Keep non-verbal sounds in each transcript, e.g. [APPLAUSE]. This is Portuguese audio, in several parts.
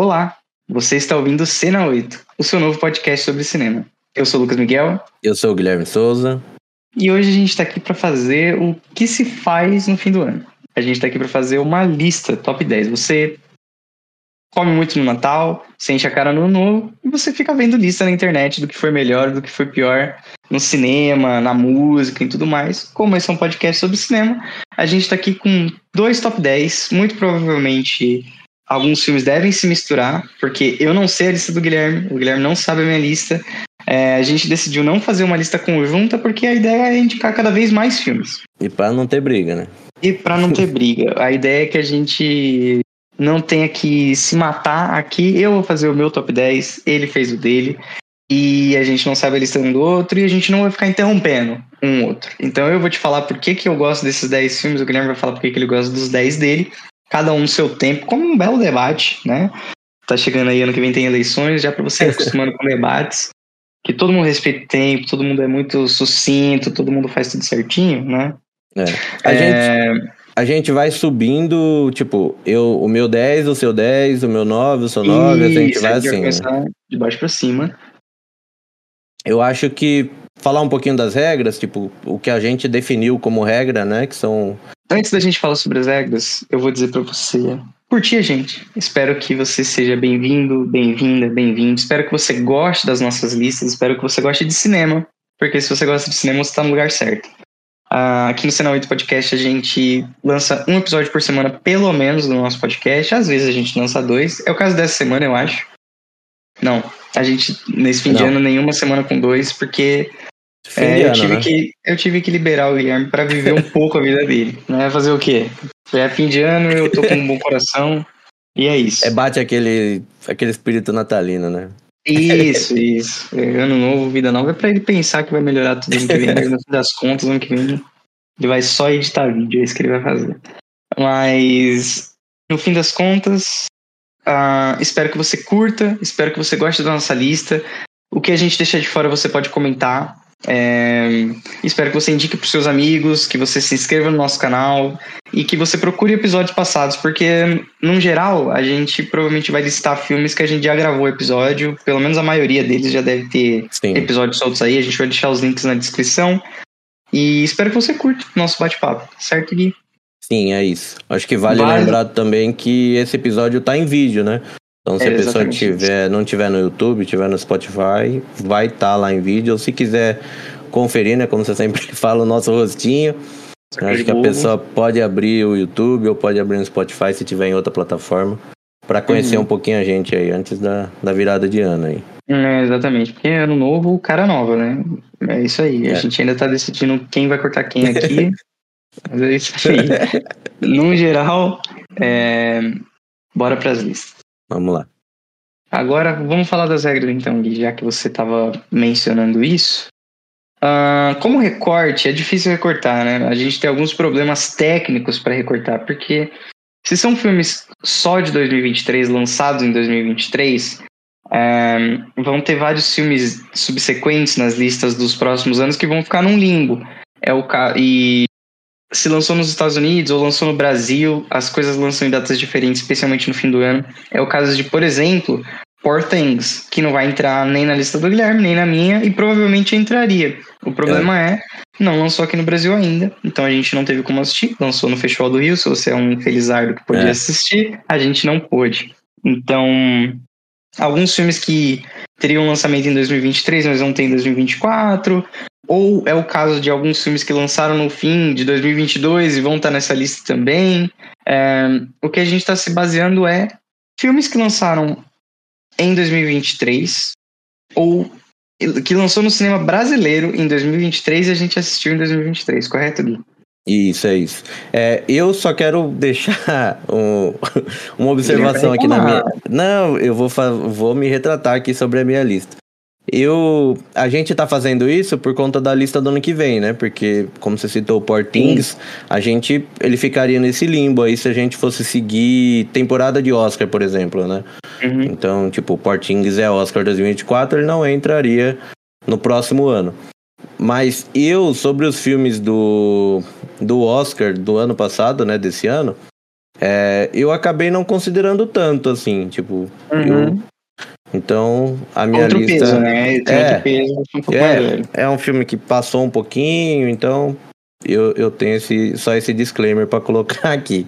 Olá, você está ouvindo Cena 8, o seu novo podcast sobre cinema. Eu sou o Lucas Miguel. Eu sou o Guilherme Souza. E hoje a gente está aqui para fazer o que se faz no fim do ano. A gente está aqui para fazer uma lista top 10. Você come muito no Natal, você enche a cara no novo e você fica vendo lista na internet do que foi melhor, do que foi pior no cinema, na música e tudo mais. Como esse é um podcast sobre cinema, a gente está aqui com dois top 10. Muito provavelmente alguns filmes devem se misturar, porque eu não sei a lista do Guilherme, o Guilherme não sabe a minha lista. É, a gente decidiu não fazer uma lista conjunta porque a ideia é indicar cada vez mais filmes. E para não ter briga, né? E para não ter briga. [LAUGHS] A ideia é que a gente não tenha que se matar aqui. Eu vou fazer o meu top 10, ele fez o dele. E a gente não sabe a lista um do outro e a gente não vai ficar interrompendo um outro. Então eu vou te falar por que, que eu gosto desses 10 filmes, o Guilherme vai falar por que, que ele gosta dos 10 dele. Cada um no seu tempo, como um belo debate, né? Tá chegando aí ano que vem tem eleições, já para você ir acostumando com debates que todo mundo respeita o tempo, todo mundo é muito sucinto, todo mundo faz tudo certinho, né? É. A, é... Gente, a gente vai subindo, tipo, eu, o meu 10, o seu 10, o meu 9, o seu 9, a gente vai assim. Né? De baixo para cima. Eu acho que falar um pouquinho das regras, tipo, o que a gente definiu como regra, né? Que são. Antes da gente falar sobre as regras, eu vou dizer para você curtir a gente. Espero que você seja bem-vindo, bem-vinda, bem-vindo. Espero que você goste das nossas listas. Espero que você goste de cinema. Porque se você gosta de cinema, você está no lugar certo. Uh, aqui no Cena 8 Podcast a gente lança um episódio por semana, pelo menos, do nosso podcast. Às vezes a gente lança dois. É o caso dessa semana, eu acho. Não, a gente, nesse fim Não. de ano, nenhuma semana com dois, porque é, eu, tive né? que, eu tive que liberar o Guilherme para viver um pouco a vida dele. Né? Fazer o quê? É fim de ano, eu tô com um bom [LAUGHS] coração. E é isso. É, bate aquele, aquele espírito natalino, né? Isso, isso. É, ano novo, vida nova. É pra ele pensar que vai melhorar tudo ano que vem. No fim das contas, ano que vem, ele vai só editar vídeo. É isso que ele vai fazer. Mas, no fim das contas, uh, espero que você curta. Espero que você goste da nossa lista. O que a gente deixar de fora você pode comentar. É, espero que você indique para seus amigos, que você se inscreva no nosso canal e que você procure episódios passados, porque, no geral, a gente provavelmente vai listar filmes que a gente já gravou episódio, pelo menos a maioria deles já deve ter Sim. episódios soltos aí, a gente vai deixar os links na descrição. E espero que você curta o nosso bate-papo, certo, Gui? Sim, é isso. Acho que vale lembrar também que esse episódio está em vídeo, né? Então, se é a pessoa tiver, não tiver no YouTube, tiver no Spotify, vai estar tá lá em vídeo. Ou se quiser conferir, né? Como você sempre [LAUGHS] fala, o nosso rostinho. Acho que a pessoa pode abrir o YouTube ou pode abrir no Spotify se tiver em outra plataforma. para conhecer uhum. um pouquinho a gente aí antes da, da virada de ano aí. É, exatamente, porque ano novo, cara nova, né? É isso aí. É. A gente ainda tá decidindo quem vai cortar quem aqui. [LAUGHS] mas é isso aí. [LAUGHS] no geral, é... bora pras listas. Vamos lá. Agora, vamos falar das regras então, Gui, já que você estava mencionando isso. Uh, como recorte, é difícil recortar, né? A gente tem alguns problemas técnicos para recortar, porque se são filmes só de 2023, lançados em 2023, é, vão ter vários filmes subsequentes nas listas dos próximos anos que vão ficar num limbo. É o e se lançou nos Estados Unidos ou lançou no Brasil, as coisas lançam em datas diferentes, especialmente no fim do ano. É o caso de, por exemplo, Poor Things, que não vai entrar nem na lista do Guilherme, nem na minha, e provavelmente entraria. O problema é. é, não lançou aqui no Brasil ainda, então a gente não teve como assistir. Lançou no Festival do Rio, se você é um felizardo que podia é. assistir, a gente não pôde. Então, alguns filmes que teriam lançamento em 2023, mas não tem em 2024. Ou é o caso de alguns filmes que lançaram no fim de 2022 e vão estar nessa lista também. É, o que a gente está se baseando é filmes que lançaram em 2023 ou que lançou no cinema brasileiro em 2023 e a gente assistiu em 2023, correto, Gui? Isso, é isso. É, eu só quero deixar [LAUGHS] um, uma observação aqui na minha. Não, eu vou, vou me retratar aqui sobre a minha lista. Eu, a gente tá fazendo isso por conta da lista do ano que vem, né? Porque, como você citou o Portings, a gente, ele ficaria nesse limbo aí se a gente fosse seguir temporada de Oscar, por exemplo, né? Uhum. Então, tipo, o Portings é Oscar 2024, ele não entraria no próximo ano. Mas eu, sobre os filmes do, do Oscar do ano passado, né, desse ano, é, eu acabei não considerando tanto, assim, tipo, uhum. eu, então a minha outro lista peso, né? é, peso, um é, é um filme que passou um pouquinho, então eu, eu tenho esse, só esse disclaimer para colocar [LAUGHS] aqui.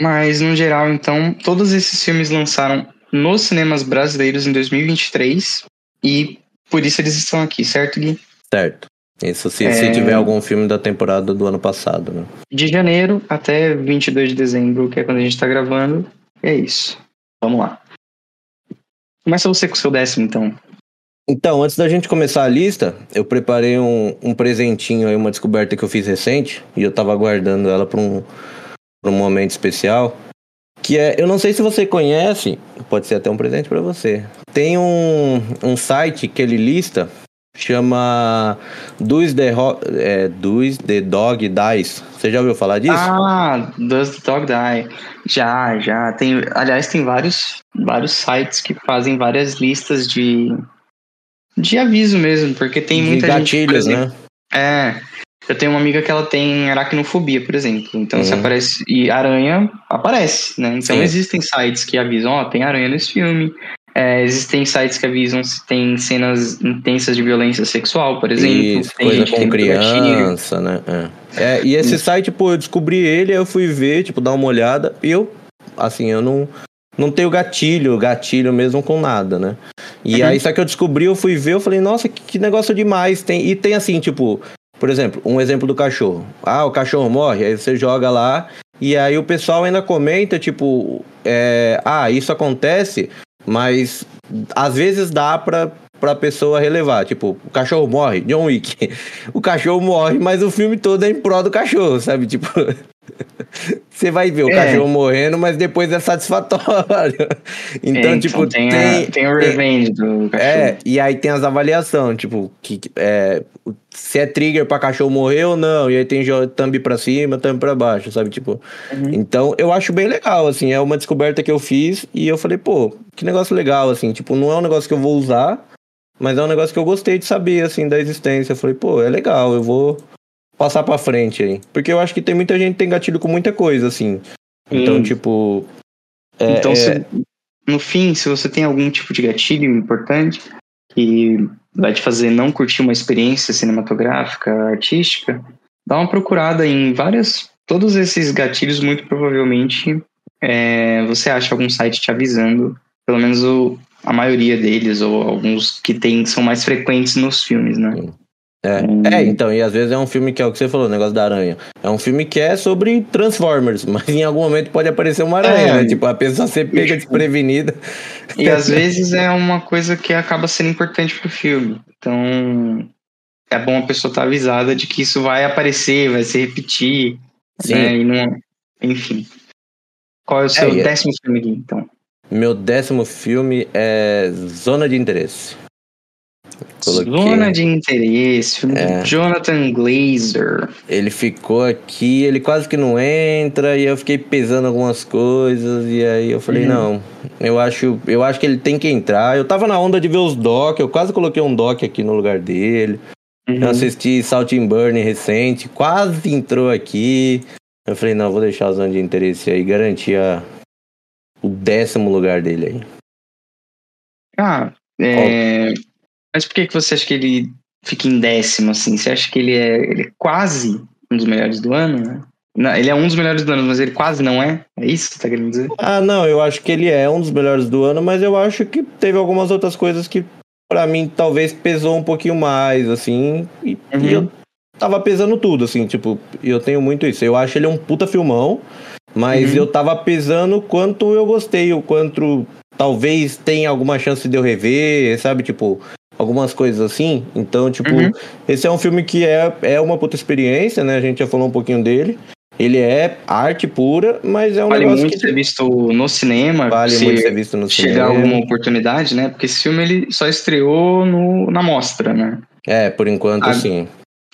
Mas no geral, então, todos esses filmes lançaram nos cinemas brasileiros em 2023 e por isso eles estão aqui, certo, Gui? Certo. Isso se, é... se tiver algum filme da temporada do ano passado, né? De janeiro até 22 de dezembro, que é quando a gente tá gravando. É isso. Vamos lá. Começa você com o seu décimo, então. Então, antes da gente começar a lista, eu preparei um, um presentinho aí, uma descoberta que eu fiz recente, e eu tava guardando ela para um, pra um momento especial. Que é, eu não sei se você conhece, pode ser até um presente para você. Tem um, um site que ele lista chama Does the, é, Does the Dog Dies. Você já ouviu falar disso? Ah, Does the Dog Die. Já, já. Tem, aliás, tem vários, vários sites que fazem várias listas de, de aviso mesmo, porque tem muita de gatilhos, gente. Gatilhos, né? É. Eu tenho uma amiga que ela tem aracnofobia, por exemplo. Então, uhum. se aparece. E aranha aparece, né? Então, Sim. existem sites que avisam: ó, oh, tem aranha nesse filme. É, existem sites que avisam se tem cenas intensas de violência sexual, por exemplo. Isso, coisa com criança, né? É. é. e esse site, pô, eu descobri ele, eu fui ver, tipo, dar uma olhada, e eu, assim, eu não, não tenho gatilho, gatilho mesmo com nada, né? E uhum. aí, só que eu descobri, eu fui ver, eu falei, nossa, que, que negócio demais. Tem, e tem assim, tipo, por exemplo, um exemplo do cachorro. Ah, o cachorro morre, aí você joga lá, e aí o pessoal ainda comenta, tipo, é, ah, isso acontece mas às vezes dá pra, pra pessoa relevar. Tipo, o cachorro morre, John Wick. [LAUGHS] O cachorro morre, mas o filme todo é em prol do cachorro, sabe? Tipo. [LAUGHS] Você vai ver o é. cachorro morrendo, mas depois é satisfatório. Então, é, tipo, então tem, tem, a, tem o revenge do cachorro. É, e aí tem as avaliações, tipo, que, é, se é trigger pra cachorro morrer ou não. E aí tem thumb pra cima, thumb pra baixo, sabe? Tipo. Uhum. Então, eu acho bem legal, assim. É uma descoberta que eu fiz e eu falei, pô, que negócio legal, assim. Tipo, não é um negócio que eu vou usar, mas é um negócio que eu gostei de saber, assim, da existência. Eu falei, pô, é legal, eu vou passar pra frente aí. Porque eu acho que tem muita gente que tem gatilho com muita coisa, assim. Então, hum. tipo. É, então, é... Se, no fim, se você tem algum tipo de gatilho importante que vai te fazer não curtir uma experiência cinematográfica, artística, dá uma procurada em várias. Todos esses gatilhos, muito provavelmente, é, você acha algum site te avisando, pelo menos o, a maioria deles, ou alguns que tem, são mais frequentes nos filmes, né? Sim. É, hum. é, então, e às vezes é um filme que é o que você falou, o negócio da aranha. É um filme que é sobre Transformers, [LAUGHS] mas em algum momento pode aparecer uma aranha, é, né? Tipo, a pessoa ser pega desprevenida. E às vezes é uma coisa que acaba sendo importante pro filme. Então, é bom a pessoa estar tá avisada de que isso vai aparecer, vai se repetir. Sim. Né? E não, enfim. Qual é o seu é, é, décimo filme aqui, então? Meu décimo filme é Zona de Interesse. Coloquei. Zona de interesse, filme é. Jonathan Glazer. Ele ficou aqui, ele quase que não entra, e eu fiquei pesando algumas coisas, e aí eu falei, uhum. não, eu acho, eu acho que ele tem que entrar. Eu tava na onda de ver os doc, eu quase coloquei um doc aqui no lugar dele. Uhum. Eu assisti Salt and Burn recente, quase entrou aqui. Eu falei, não, vou deixar a zona de interesse aí, garantir a, o décimo lugar dele aí. Ah, é, mas por que, que você acha que ele fica em décimo, assim? Você acha que ele é, ele é quase um dos melhores do ano, né? Não, ele é um dos melhores do ano, mas ele quase não é? É isso que você tá querendo dizer? Ah, não, eu acho que ele é um dos melhores do ano, mas eu acho que teve algumas outras coisas que, para mim, talvez pesou um pouquinho mais, assim. E, uhum. e, eu tava pesando tudo, assim, tipo, eu tenho muito isso. Eu acho ele um puta filmão, mas uhum. eu tava pesando quanto eu gostei, o quanto talvez tenha alguma chance de eu rever, sabe? Tipo, algumas coisas assim. Então, tipo, uhum. esse é um filme que é, é uma puta experiência, né? A gente já falou um pouquinho dele. Ele é arte pura, mas é um vale negócio muito que... ser visto no cinema. Vale muito ser visto no chegar cinema. Chegar alguma oportunidade, né? Porque esse filme ele só estreou no, na mostra, né? É, por enquanto A... sim.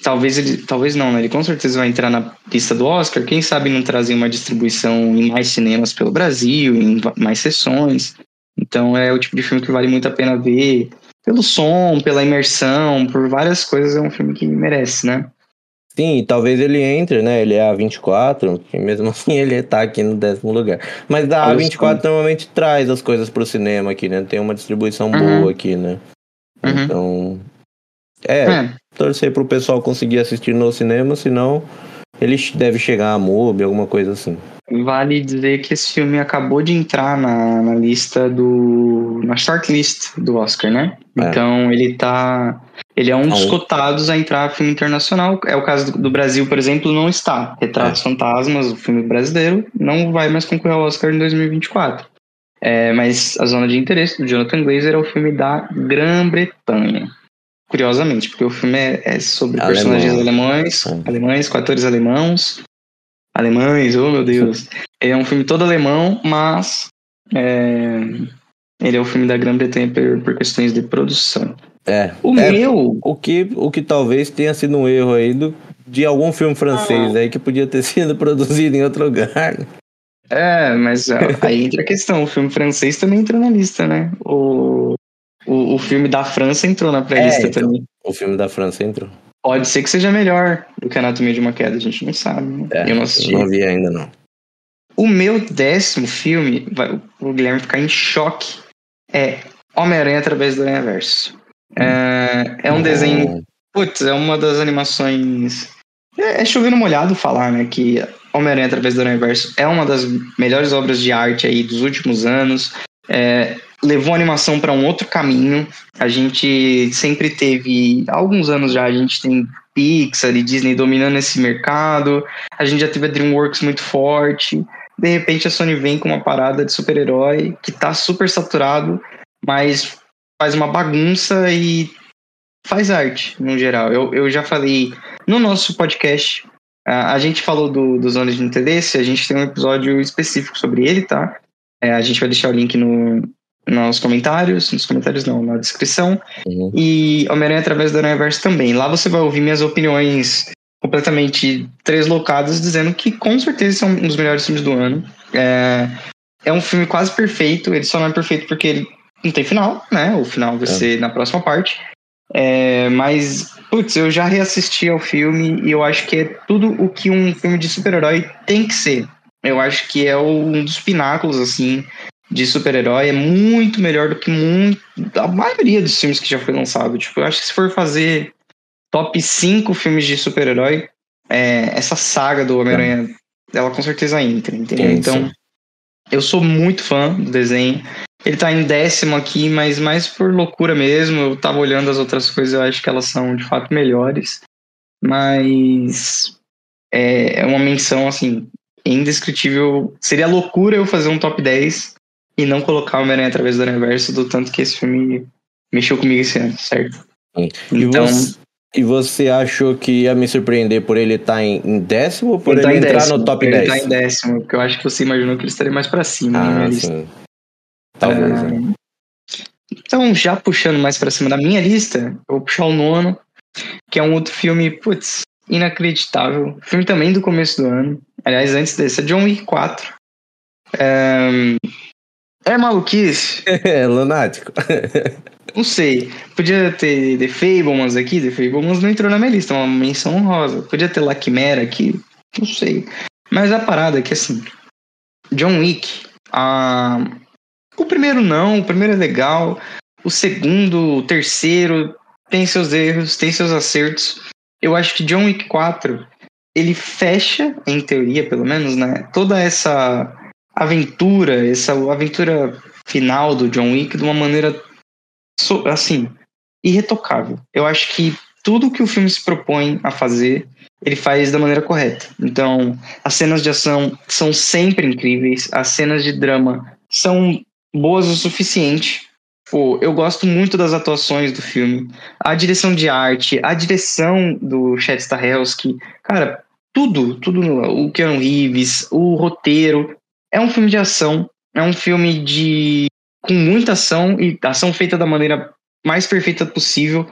Talvez ele, talvez não, né? Ele com certeza vai entrar na lista do Oscar. Quem sabe não trazer uma distribuição em mais cinemas pelo Brasil, em mais sessões. Então é o tipo de filme que vale muito a pena ver pelo som, pela imersão, por várias coisas, é um filme que merece, né? Sim, talvez ele entre, né? Ele é a 24, e mesmo [LAUGHS] assim ele tá aqui no décimo lugar. Mas a A24 normalmente traz as coisas pro cinema aqui, né? Tem uma distribuição uhum. boa aqui, né? Uhum. Então. É, é, torcer pro pessoal conseguir assistir no cinema, senão ele deve chegar a MUBI, alguma coisa assim. Vale dizer que esse filme acabou de entrar na, na lista do. na shortlist do Oscar, né? É. Então ele tá. Ele é um dos cotados a entrar filme internacional. É o caso do, do Brasil, por exemplo, não está. Retratos é. Fantasmas, o filme brasileiro, não vai mais concorrer ao Oscar em 2024. É, mas a zona de interesse do Jonathan Glazer é o filme da Grã-Bretanha. Curiosamente, porque o filme é, é sobre Alemão. personagens alemães, é. alemães, com atores alemãos, alemães, oh meu Deus. É um filme todo alemão, mas é, ele é o filme da Grã-Bretanha por, por, questões de produção. É. O é, meu. O que, o que talvez tenha sido um erro aí do, de algum filme francês ah. aí que podia ter [LAUGHS] sido produzido em outro lugar. É, mas aí entra a questão. O filme francês também entrou na lista, né? O, o, o filme da França entrou na pré-lista é, também. O filme da França entrou. Pode ser que seja melhor do que Anatomia de uma Queda, a gente não sabe. Né? É, eu não assisti. Eu não vi ainda, não. O meu décimo filme, vai, o Guilherme ficar em choque, é Homem-Aranha através do Aranha-Verso. É, é um desenho. Putz, é uma das animações. É, é chovendo molhado falar, né? Que Homem-Aranha através do Aranha-Verso é uma das melhores obras de arte aí dos últimos anos. É, levou a animação para um outro caminho. A gente sempre teve, há alguns anos já, a gente tem Pixar e Disney dominando esse mercado. A gente já teve a DreamWorks muito forte. De repente a Sony vem com uma parada de super-herói que tá super saturado, mas faz uma bagunça e faz arte, no geral. Eu, eu já falei no nosso podcast, a, gente falou do, dos anos de interesse, a gente tem um episódio específico sobre ele, tá? É, a gente vai deixar o link no, nos comentários, nos comentários não, na descrição. Uhum. E Homem-Aranha através do Universo também. Lá você vai ouvir minhas opiniões completamente treslocadas, dizendo que com certeza são um dos melhores filmes do ano. É, é um filme quase perfeito, ele só não é perfeito porque ele não tem final, né? O final vai é. ser na próxima parte. É, mas, putz, eu já reassisti ao filme e eu acho que é tudo o que um filme de super-herói tem que ser. Eu acho que é um dos pináculos, assim, de super-herói é muito melhor do que muito, a maioria dos filmes que já foi lançado. Tipo, eu acho que se for fazer top 5 filmes de super-herói, é, essa saga do Homem-Aranha, ela com certeza entra, entendeu? então, eu sou muito fã do desenho. Ele tá em décimo aqui, mas mais por loucura mesmo. Eu tava olhando as outras coisas, eu acho que elas são de fato melhores. Mas é, é uma menção, assim, indescritível. Seria loucura eu fazer um top 10 e não colocar o Homem-Aranha através do universo do tanto que esse filme mexeu comigo esse ano, certo? E então. Você, e você achou que ia me surpreender por ele estar tá em, em, décimo ou por ele, ele tá entrar décimo, no top ele 10? Ele tá em décimo, porque eu acho que você imaginou que ele estaria mais para cima. Ah, sim. Talvez. Ah, né? Então, já puxando mais para cima da minha lista, eu vou puxar o nono, que é um outro filme, putz, inacreditável. Filme também do começo do ano. Aliás, antes desse, é John Wick 4. É, é maluquice? [LAUGHS] É, lunático. Não sei. Podia ter The Fablemans aqui, The Fablemans não entrou na minha lista, é uma menção honrosa. Podia ter La aqui, não sei. Mas a parada é que, assim, John Wick, a... o primeiro não, o primeiro é legal, o segundo, o terceiro tem seus erros, tem seus acertos. Eu acho que John Wick 4, ele fecha, em teoria pelo menos, né, toda essa aventura, essa aventura final do John Wick de uma maneira assim, irretocável. Eu acho que tudo que o filme se propõe a fazer, ele faz da maneira correta. Então, as cenas de ação são sempre incríveis, as cenas de drama são boas o suficiente. Pô, eu gosto muito das atuações do filme, a direção de arte, a direção do Chad Stahelski, cara, tudo, tudo, o Keanu Reeves, o roteiro, é um filme de ação, é um filme de com muita ação e ação feita da maneira mais perfeita possível,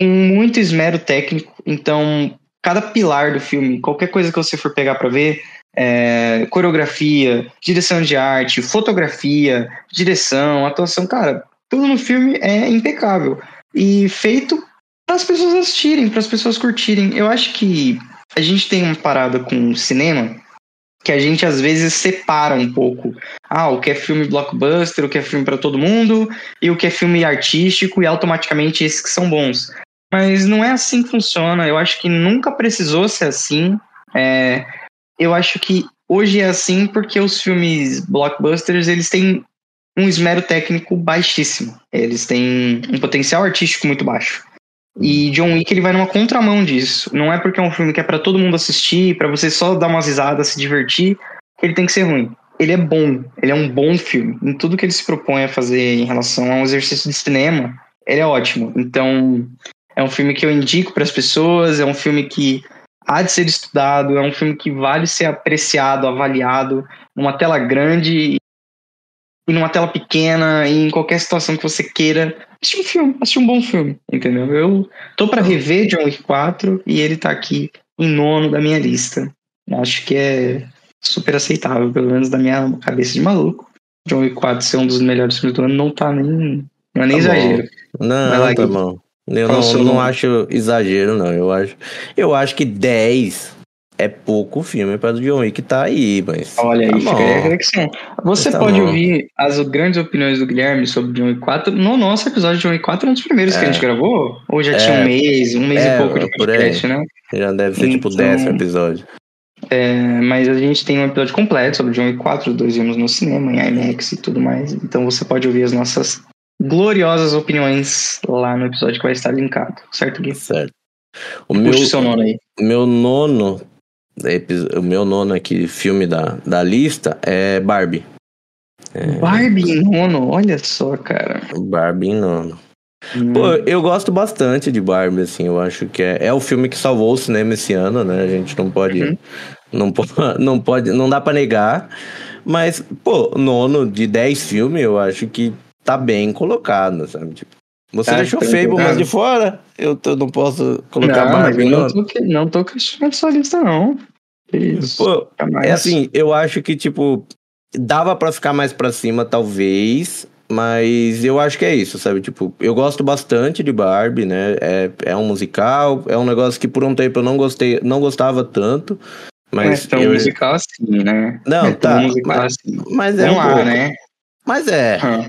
com muito esmero técnico. Então, cada pilar do filme, qualquer coisa que você for pegar para ver, é, coreografia, direção de arte, fotografia, direção, atuação, cara, tudo no filme é impecável e feito para as pessoas assistirem, para as pessoas curtirem. Eu acho que a gente tem uma parada com o cinema que a gente às vezes separa um pouco. Ah, o que é filme blockbuster, o que é filme para todo mundo e o que é filme artístico e automaticamente esses que são bons. Mas não é assim que funciona. Eu acho que nunca precisou ser assim. É, eu acho que hoje é assim porque os filmes blockbusters eles têm um esmero técnico baixíssimo. Eles têm um potencial artístico muito baixo. E John Wick ele vai numa contramão disso. Não é porque é um filme que é para todo mundo assistir, para você só dar umas risadas, se divertir, que ele tem que ser ruim. Ele é bom, ele é um bom filme. Em tudo que ele se propõe a fazer em relação a um exercício de cinema, ele é ótimo. Então, é um filme que eu indico para as pessoas, é um filme que há de ser estudado, é um filme que vale ser apreciado, avaliado numa tela grande numa tela pequena, em qualquer situação que você queira assistir um filme, assistir um bom filme, entendeu? Eu tô para rever John Wick 4 e ele tá aqui em nono da minha lista. Acho que é super aceitável, pelo menos da minha cabeça de maluco. John Wick 4 ser um dos melhores filmes do ano não tá nem. Não é nem tá exagero. Bom. Não, tá bom. Eu não, não acho exagero, não. Eu acho, eu acho que 10 é pouco filme para o John Wick tá aí, mas. Olha tá aí, fica aí a reflexão. Você tá pode bom. ouvir as grandes opiniões do Guilherme sobre John Wick 4 no nosso episódio de John Wick 4, um dos primeiros é. que a gente é. gravou? Ou já é. tinha um mês, um mês é, e pouco de podcast, né? Já deve ser tipo, então, tipo o décimo episódio. É, mas a gente tem um episódio completo sobre John Wick 4, os dois vimos no cinema, em IMAX e tudo mais. Então você pode ouvir as nossas gloriosas opiniões lá no episódio que vai estar linkado, certo, Gui? Certo. O meu, seu nono aí. Meu nono o meu nono aqui filme da, da lista é Barbie. É... Barbie em nono, olha só, cara. Barbie em nono. Hum. Pô, eu gosto bastante de Barbie, assim, eu acho que é, é o filme que salvou o cinema esse ano, né? A gente não pode. Uhum. Não, [LAUGHS] não pode. Não dá pra negar. Mas, pô, nono de 10 filmes, eu acho que tá bem colocado, sabe? Tipo, você tá, deixou Fable mais de fora? Eu, eu não posso colocar não, Barbie. Não, tô, não tô questionando sua lista, não. Isso. Pô, é assim, eu acho que, tipo, dava para ficar mais para cima, talvez. Mas eu acho que é isso, sabe? Tipo, eu gosto bastante de Barbie, né? É, é um musical, é um negócio que por um tempo eu não gostei, não gostava tanto. Mas é tão eu... musical assim, né? Não, é tá. Mas, assim. mas é não um há, pouco. né? Mas é. Hum.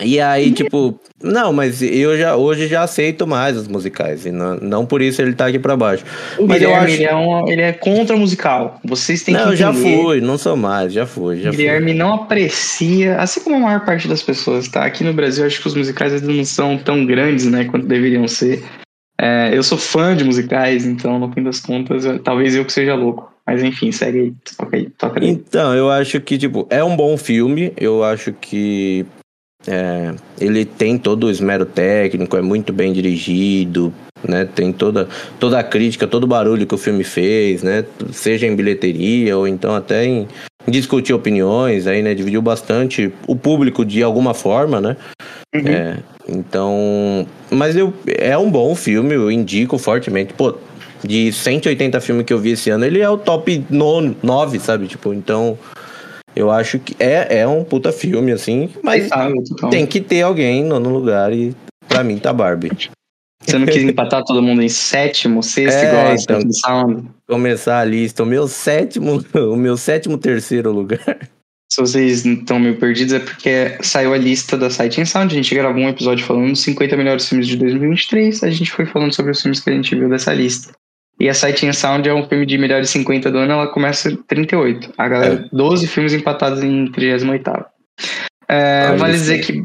E aí, tipo, não, mas eu já hoje já aceito mais os musicais. E não, não por isso ele tá aqui pra baixo. O mas Guilherme, eu acho... ele, é um, ele é contra musical. Vocês têm não, que já fui, não sou mais, já fui. Já Guilherme fui. não aprecia, assim como a maior parte das pessoas, tá? Aqui no Brasil, acho que os musicais ainda não são tão grandes, né, quanto deveriam ser. É, eu sou fã de musicais, então, no fim das contas, eu, talvez eu que seja louco. Mas enfim, segue aí. Toca aí, toca aí. Então, eu acho que, tipo, é um bom filme. Eu acho que é, ele tem todo o esmero técnico, é muito bem dirigido, né? Tem toda, toda a crítica, todo o barulho que o filme fez, né? Seja em bilheteria ou então até em, em discutir opiniões, aí, né? Dividiu bastante o público de alguma forma, né? Uhum. É, então, mas eu, é um bom filme, eu indico fortemente. Pô, de 180 filmes que eu vi esse ano, ele é o top 9, sabe? Tipo, então eu acho que é, é um puta filme, assim, mas tem que ter alguém no, no lugar e pra mim tá Barbie. Você não quis [LAUGHS] empatar todo mundo em sétimo, sexto, é, igual então, Sound? Começar a lista. O meu sétimo, [LAUGHS] o meu sétimo terceiro lugar. Se vocês estão meio perdidos, é porque saiu a lista da Sight Sound. A gente gravou um episódio falando dos 50 melhores filmes de 2023. A gente foi falando sobre os filmes que a gente viu dessa lista. E a Sight and Sound é um filme de melhores 50 do ano, ela começa 38. A galera, é. 12 filmes empatados em 38. É, ah, vale dizer que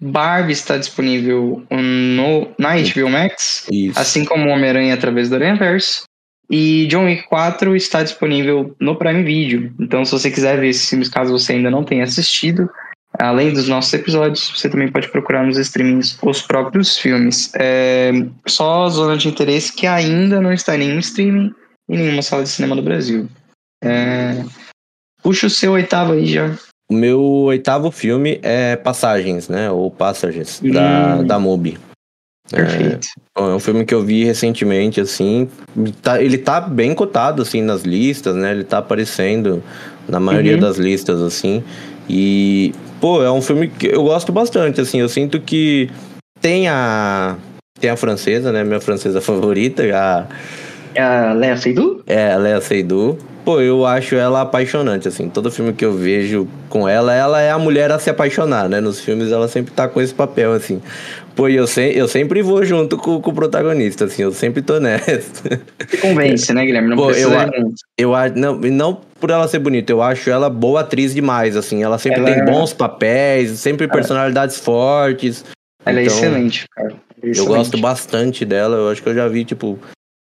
Barbie está disponível no, na HBO Max, isso. assim como Homem-Aranha através do Aranhaverse. E John Wick 4 está disponível no Prime Video. Então, se você quiser ver esses filmes, caso você ainda não tenha assistido, Além dos nossos episódios, você também pode procurar nos streamings os próprios filmes. É só a zona de interesse que ainda não está em nenhum streaming e nenhuma sala de cinema do Brasil. É... Puxa o seu oitavo aí já. O meu oitavo filme é Passagens, né? Ou Passagens, hum. da, da MUBI. Perfeito. É, é, um filme que eu vi recentemente, assim. Tá, ele tá bem cotado, assim, nas listas, né? Ele tá aparecendo na maioria uhum. das listas, assim. E Pô, é um filme que eu gosto bastante, assim. Eu sinto que tem a. Tem a francesa, né? Minha francesa favorita, a. É a Lea Seydoux? É, a Lea Seydoux. Pô, eu acho ela apaixonante, assim. Todo filme que eu vejo com ela, ela é a mulher a se apaixonar, né? Nos filmes ela sempre tá com esse papel, assim. Pô, eu, se, eu sempre vou junto com, com o protagonista, assim. Eu sempre tô [LAUGHS] nessa. Convence, né, Guilherme? Não Pô, precisa eu, eu acho não, não por ela ser bonita, eu acho ela boa atriz demais, assim. Ela sempre Ela tem é- bons papéis, sempre personalidades fortes. Ela é Então, excelente, cara. É Eu excelente. gosto bastante dela, eu acho que eu já vi, tipo.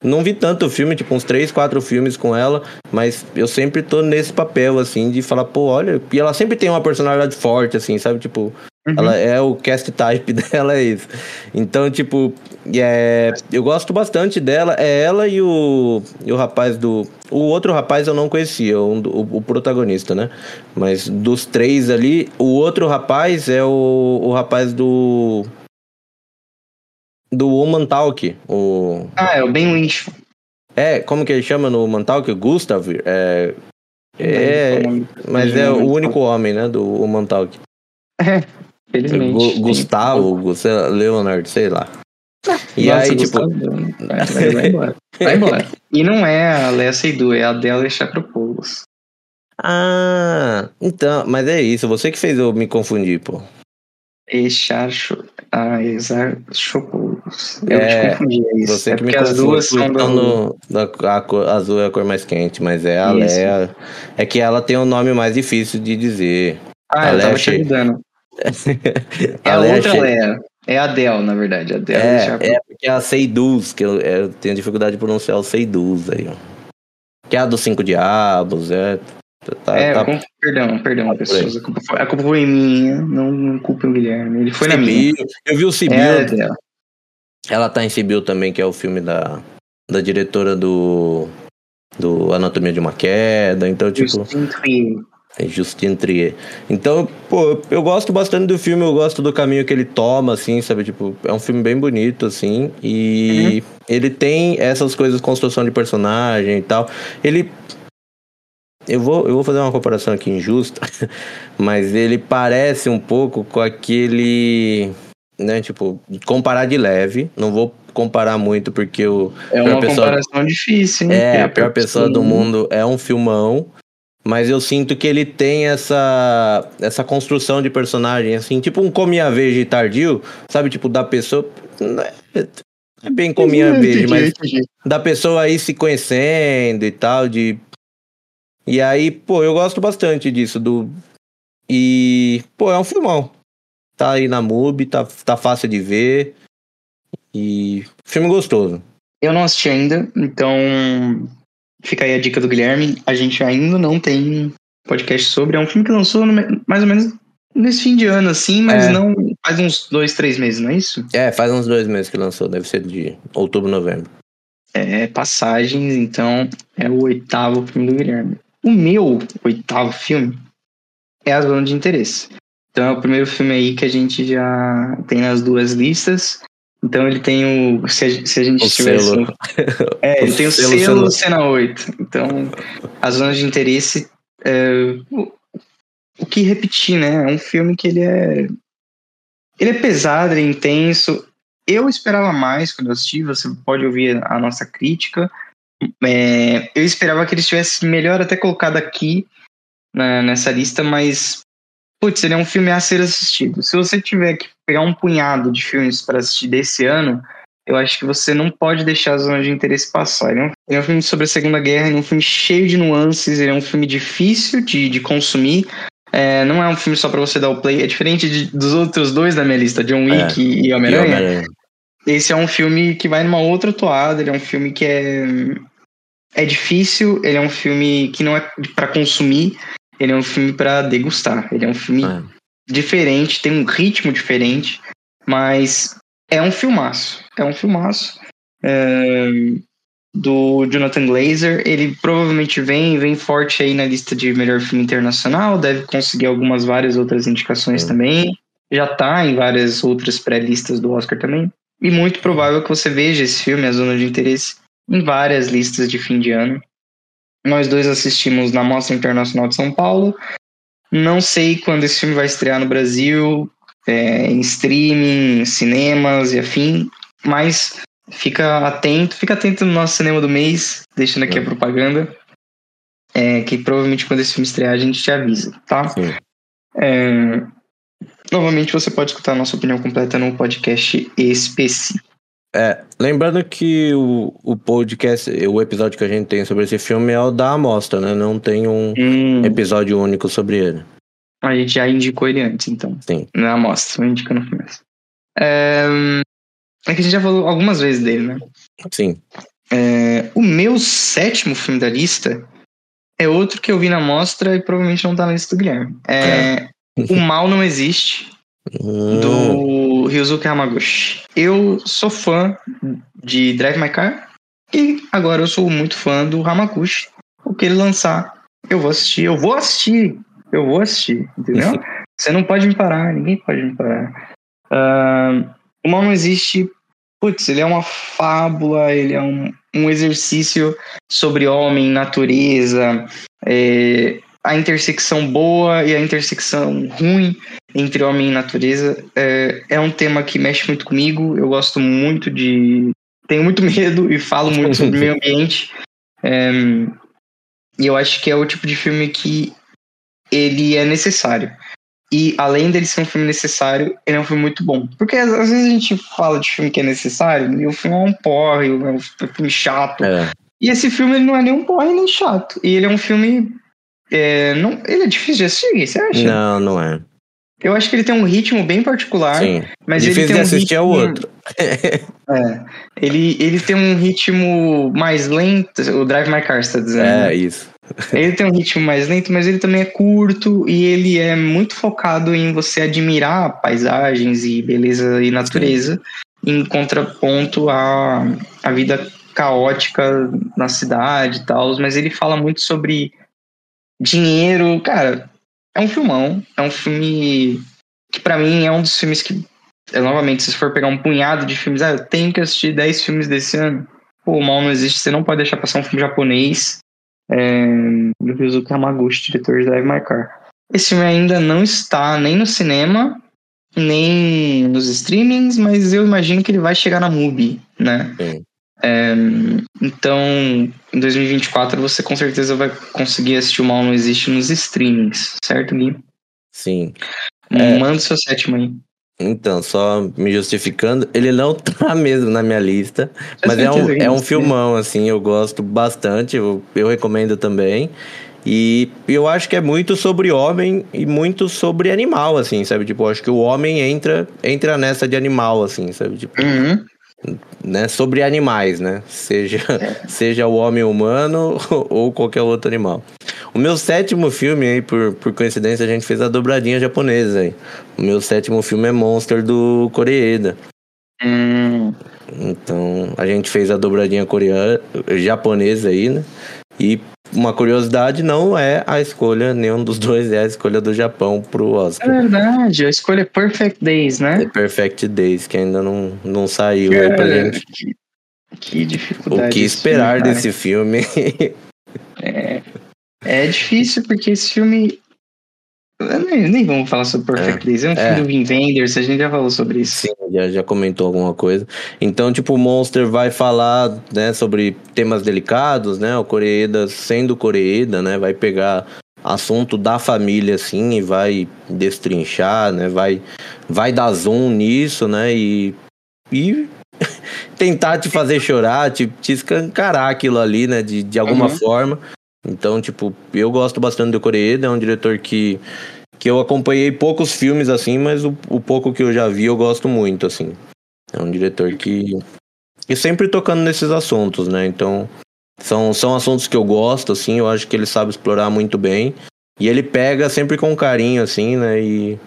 Não vi tanto filme, tipo, uns três, quatro filmes com ela, mas eu sempre tô nesse papel, assim, de falar, pô, olha. E ela sempre tem uma personalidade forte, assim, sabe? Tipo, Uhum. ela é o cast type [LAUGHS] dela, é isso. Então, tipo, é, eu gosto bastante dela. É ela e o, e o rapaz do. O outro rapaz eu não conhecia, um o, o protagonista, né? Mas dos três ali, o outro rapaz é o, o rapaz do. Do Woman Talk. O, Ah, é o Ben Lynch. é, como que ele chama no Woman Talk? Gustav? É, é, mas é o único homem, né? Do Woman Talk. Felizmente. Gu- Gustavo, Gu- sei lá, Leonard, sei lá. E Nossa, aí, tipo. Vai, vai, vai embora. Vai embora. E não é a Lea Seydoux, é a Adela Chapropoulos. Ah, então, mas é isso, você que fez eu me confundir, pô. Echarcho. Ah, Exarchopoulos. Eu É, te confundi, é isso. Você é que me porque as duas são do... no, da, a cor azul é a cor mais quente, mas é a Isso. Leia. É que ela tem um nome mais difícil de dizer. Ah, a eu Lea tava te ajudando. [LAUGHS] É A a Lea outra Lea. É a Adele, na verdade. A Adele É, Chapropoulos. é porque é a Seiduz, que eu, eu tenho dificuldade de pronunciar o Seiduz aí, ó. Que é a dos cinco diabos, é. Tá, É, tá perdão, perdão, tá pessoas. A culpa, foi, a culpa foi minha, não, não culpem o Guilherme. Ele foi na minha. Eu vi o Sibyl, É a Adele. ela tá em Sibyl também, que é o filme da, da diretora do, do Anatomia de uma Queda, então, tipo... Justine Trier. É Justine Trier. Então, pô, eu gosto bastante do filme, eu gosto do caminho que ele toma, assim, sabe? Tipo, é um filme bem bonito, assim. E ele tem essas coisas, construção de personagem e tal. Ele. Eu vou, eu vou fazer uma comparação aqui injusta, [LAUGHS] mas ele parece um pouco com aquele. Né, tipo, comparar de leve. Não vou comparar muito, porque o. É uma pessoa- comparação difícil, hein? É, a pior pessoa do mundo é um filmão. Mas eu sinto que ele tem essa, essa construção de personagem, assim, tipo um cominha verde tardio, sabe? Tipo, da pessoa. Não é, é bem cominha verde, Entendi, mas entendi. da pessoa aí se conhecendo e tal, de. E aí, pô, eu gosto bastante disso. Do... E, pô, é um filmão. Tá aí na MUBI, tá, tá fácil de ver. E filme gostoso. Eu não assisti ainda, então fica aí a dica do Guilherme. A gente ainda não tem podcast sobre. É um filme que lançou no mais ou menos nesse fim de ano, assim, mas É. não faz uns dois, três meses, não é isso? É, faz uns dois meses que lançou, deve ser de outubro, novembro. É Passagens, então é o oitavo filme do Guilherme. O meu oitavo filme é A Zona de Interesse. Então é o primeiro filme aí que a gente já tem nas duas listas. Então ele tem o. Se a, se a gente O tivesse. selo. É, ele O tem [LAUGHS] o selo selo, cena 8. Então, as zonas de interesse. É, o, o que repetir, né? É um filme que ele é. Ele é pesado, ele é intenso. Eu esperava mais quando eu assisti, você pode ouvir a nossa crítica. É, eu esperava que ele estivesse melhor até colocado aqui né, nessa lista, mas. Putz, ele é um filme a ser assistido. Se você tiver que pegar um punhado de filmes para assistir desse ano, eu acho que você não pode deixar a zona de interesse passar. Ele é um, ele é um filme sobre a Segunda Guerra, ele é um filme cheio de nuances, ele é um filme difícil de, de consumir. É, não é um filme só para você dar o play, é diferente de- dos outros dois da minha lista, John Wick e E Homem-Aranha. Esse é um filme que vai numa outra toada, ele é um filme que é é difícil, ele é um filme que não é para consumir, ele é um filme para degustar. Ele é um filme É. diferente, tem um ritmo diferente, mas é um filmaço. É um filmaço. É, do Jonathan Glazer, ele provavelmente vem, vem forte aí na lista de melhor filme internacional, deve conseguir algumas várias outras indicações Sim. também. Já tá em várias outras pré-listas do Oscar também. E muito provável que você veja esse filme, A Zona de Interesse, em várias listas de fim de ano. Nós dois assistimos na Mostra Internacional de São Paulo. Não sei quando esse filme vai estrear no Brasil, é, em streaming, cinemas e afim, mas fica atento, fica atento no nosso cinema do mês, deixando aqui a propaganda. É, que provavelmente quando esse filme estrear a gente te avisa, tá? Sim. É, novamente você pode escutar a nossa opinião completa no podcast específico. É, lembrando que o, o podcast, o episódio que a gente tem sobre esse filme é o da amostra, né? Não tem um Hum, episódio único sobre ele. a gente já indicou ele antes, então. Sim. Na amostra, eu indico no começo. É, é que a gente já falou algumas vezes dele, né? Sim. É, o meu sétimo filme da lista é outro que eu vi na mostra e provavelmente não tá na lista do Guilherme. É, o Mal Não Existe, Hum, do Ryuzuki Hamaguchi. Eu sou fã de Drive My Car e agora eu sou muito fã do Hamaguchi. O que ele lançar, eu vou assistir, eu vou assistir, eu vou assistir, entendeu? [LAUGHS] Você não pode me parar, ninguém pode me parar. Ah, o Mal Não Existe, putz, ele é uma fábula, ele é um, um exercício sobre homem, natureza, é, a intersecção boa e a intersecção ruim entre homem e natureza é, é um tema que mexe muito comigo. Eu gosto muito de. Tenho muito [LAUGHS] medo e falo muito sobre meio ambiente. É, e eu acho que é o tipo de filme que ele é necessário. E além dele ser um filme necessário, ele é um filme muito bom. Porque às, às vezes a gente fala de filme que é necessário e o filme é um porre, é um filme chato. é. E esse filme não é nem um porre nem chato. E ele é um filme. É, não, ele é difícil de assistir, você acha? Não, não é. Eu acho que ele tem um ritmo bem particular. Sim. Mas Difícil ele tem de um assistir é o ritmo- outro. [LAUGHS] É, ele, ele tem um ritmo mais lento. O Drive My Car, você tá dizendo. É, né? isso. [LAUGHS] Ele tem um ritmo mais lento, mas ele também é curto e ele é muito focado em você admirar paisagens e beleza e natureza, em contraponto à, à vida caótica na cidade e tal. Mas ele fala muito sobre dinheiro. Cara, é um filmão. É um filme que, pra mim, é um dos filmes que. é, novamente, se for pegar um punhado de filmes, ah, eu tenho que assistir 10 filmes desse ano. Pô, o mal não existe, você não pode deixar passar um filme japonês é, do Ryuzuki Hamaguchi, diretor de Drive My Car. Esse filme ainda não está nem no cinema, nem nos streamings, mas eu imagino que ele vai chegar na MUBI, né? Sim. É, então, em 2024 você com certeza vai conseguir assistir o Mal Não Existe nos streamings, certo, Gui? Sim. É. Manda o seu sétimo aí. Então, só me justificando, ele não [LAUGHS] tá mesmo na minha lista, mas é um, é um filmão, assim, eu gosto bastante, eu, eu recomendo também. E eu acho que é muito sobre homem e muito sobre animal, assim, sabe? Tipo, acho que o homem entra, entra nessa de animal, assim, sabe? Tipo, Uhum. Né? Sobre animais, né? Seja, [LAUGHS] seja o homem humano [LAUGHS] ou qualquer outro animal. O meu sétimo filme aí, por, por coincidência, a gente fez a dobradinha japonesa aí. O meu sétimo filme é Monster do Koreeda. Hum, Então, a gente fez a dobradinha coreana, japonesa aí, né? E uma curiosidade, não é a escolha, nenhum dos dois é a escolha do Japão pro é Oscar. verdade, a escolha é Perfect Days, É né? Perfect Days, que ainda não, não saiu aí pra gente. que, que dificuldade. O que esperar filme, desse filme? [LAUGHS] É difícil porque esse filme. Nem, nem vamos falar sobre Perfect Days. É um é. filme do Vin Wenders, a gente já falou sobre isso. Sim, já, já comentou alguma coisa. Então, tipo, o Monster vai falar, né, sobre temas delicados, né? O Coreeda sendo Coreeda, né? Vai pegar assunto da família, assim, e vai destrinchar, né? Vai, vai dar zoom nisso, né? E, e [LAUGHS] tentar te fazer chorar, te, te escancarar aquilo ali, né? De, de alguma Uhum. forma. Então, tipo, eu gosto bastante do Coreeda, é um diretor que que eu acompanhei poucos filmes assim, mas o, o pouco que eu já vi eu gosto muito assim. É um diretor que e sempre tocando nesses assuntos, né? Então são são assuntos que eu gosto assim, eu acho que ele sabe explorar muito bem e ele pega sempre com carinho assim, né? E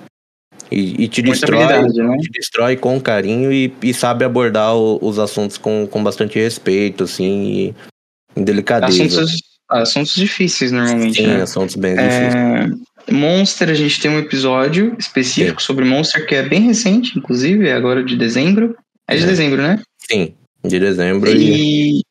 e, e te Muita destrói, né? te destrói com carinho e, e sabe abordar o- os assuntos com, com bastante respeito assim e, e delicadeza. Assuntos, assuntos difíceis, normalmente. Sim, né? assuntos bem difíceis. É, Monster, a gente tem um episódio específico sobre Monster que é bem recente, inclusive, é agora de dezembro. É de É. dezembro, né? Sim, de dezembro e E,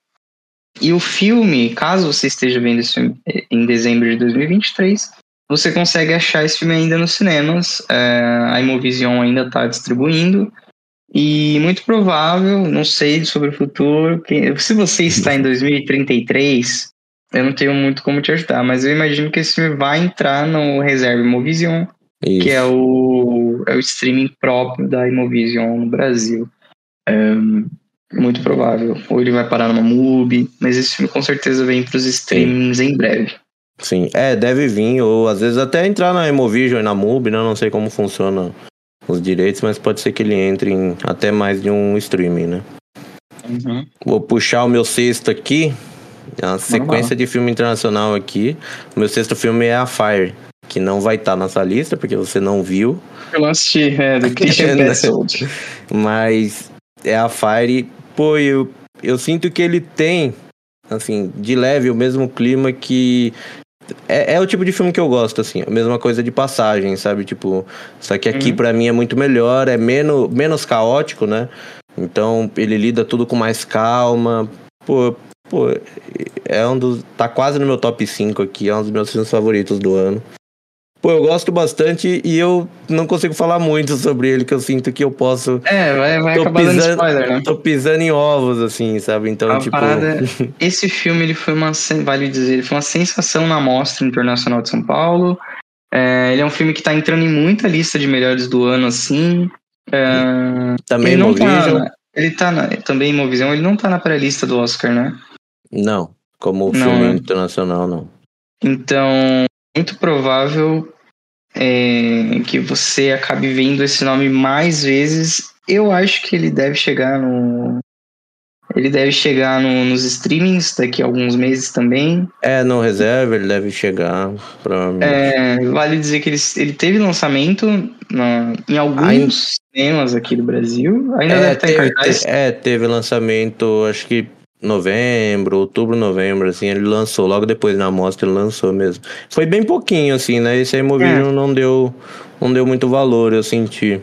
e o filme, caso você esteja vendo esse filme em dezembro de 2023, você consegue achar esse filme ainda nos cinemas. É, a Imovision ainda está distribuindo. E muito provável, não sei sobre o futuro. que- Se você está em 2033, eu não tenho muito como te ajudar, mas eu imagino que esse filme vai entrar no Reserva Imovision, Isso. que é o, é o streaming próprio da Imovision no Brasil. É, muito provável. Ou ele vai parar numa MUBI, mas esse filme com certeza vem para os streamings em breve. Sim, é, deve vir, ou às vezes até entrar na Emovision e na MUBI, né? Não sei como funciona os direitos, mas pode ser que ele entre em até mais de um streaming, né? Vou puxar o meu sexto aqui, é uma sequência de filme internacional aqui. O meu sexto filme é A Fire, que não vai estar nessa lista, porque você não viu, Eu não assisti, é, do [LAUGHS] Christian Né? Petzold. mas é A Fire. Pô, eu, eu sinto que ele tem, assim, de leve o mesmo clima que é, é o tipo de filme que eu gosto, assim, a mesma coisa de passagem, sabe? Tipo, só que aqui Uhum. pra mim é muito melhor, é menos, menos caótico, né? Então ele lida tudo com mais calma. Pô, pô, é um dos. Tá quase no meu top 5 aqui, é um dos meus filmes favoritos do ano. Pô, eu gosto bastante e eu não consigo falar muito sobre ele, que eu sinto que eu posso. É, vai, vai acabar dando pisando- spoiler, né? Tô pisando em ovos, assim, sabe? Então, A tipo. parada- [LAUGHS] Esse filme, ele foi uma, vale dizer, ele foi uma sensação na Mostra Internacional de São Paulo. É, ele é um filme que tá entrando em muita lista de melhores do ano, assim. É, Também ele não tá, ele tá na, também em Movision, ele não tá na pré-lista do Oscar, né? Não, como Não, filme né? internacional, não. Então, muito provável é, que você acabe vendo esse nome mais vezes. Eu acho que ele deve chegar no. Ele deve chegar no- nos streamings daqui a alguns meses também. É, no reserva ele deve chegar, provavelmente. É, vale dizer que ele, ele teve lançamento na- em alguns Ainda- cinemas aqui do Brasil. Ainda É, deve estar em teve, cartaz. te- é, teve lançamento, acho que novembro, outubro, novembro, assim, ele lançou, logo depois na mostra ele lançou mesmo. Foi bem pouquinho, assim, né? Esse aí É. Movision não deu não deu muito valor, eu senti.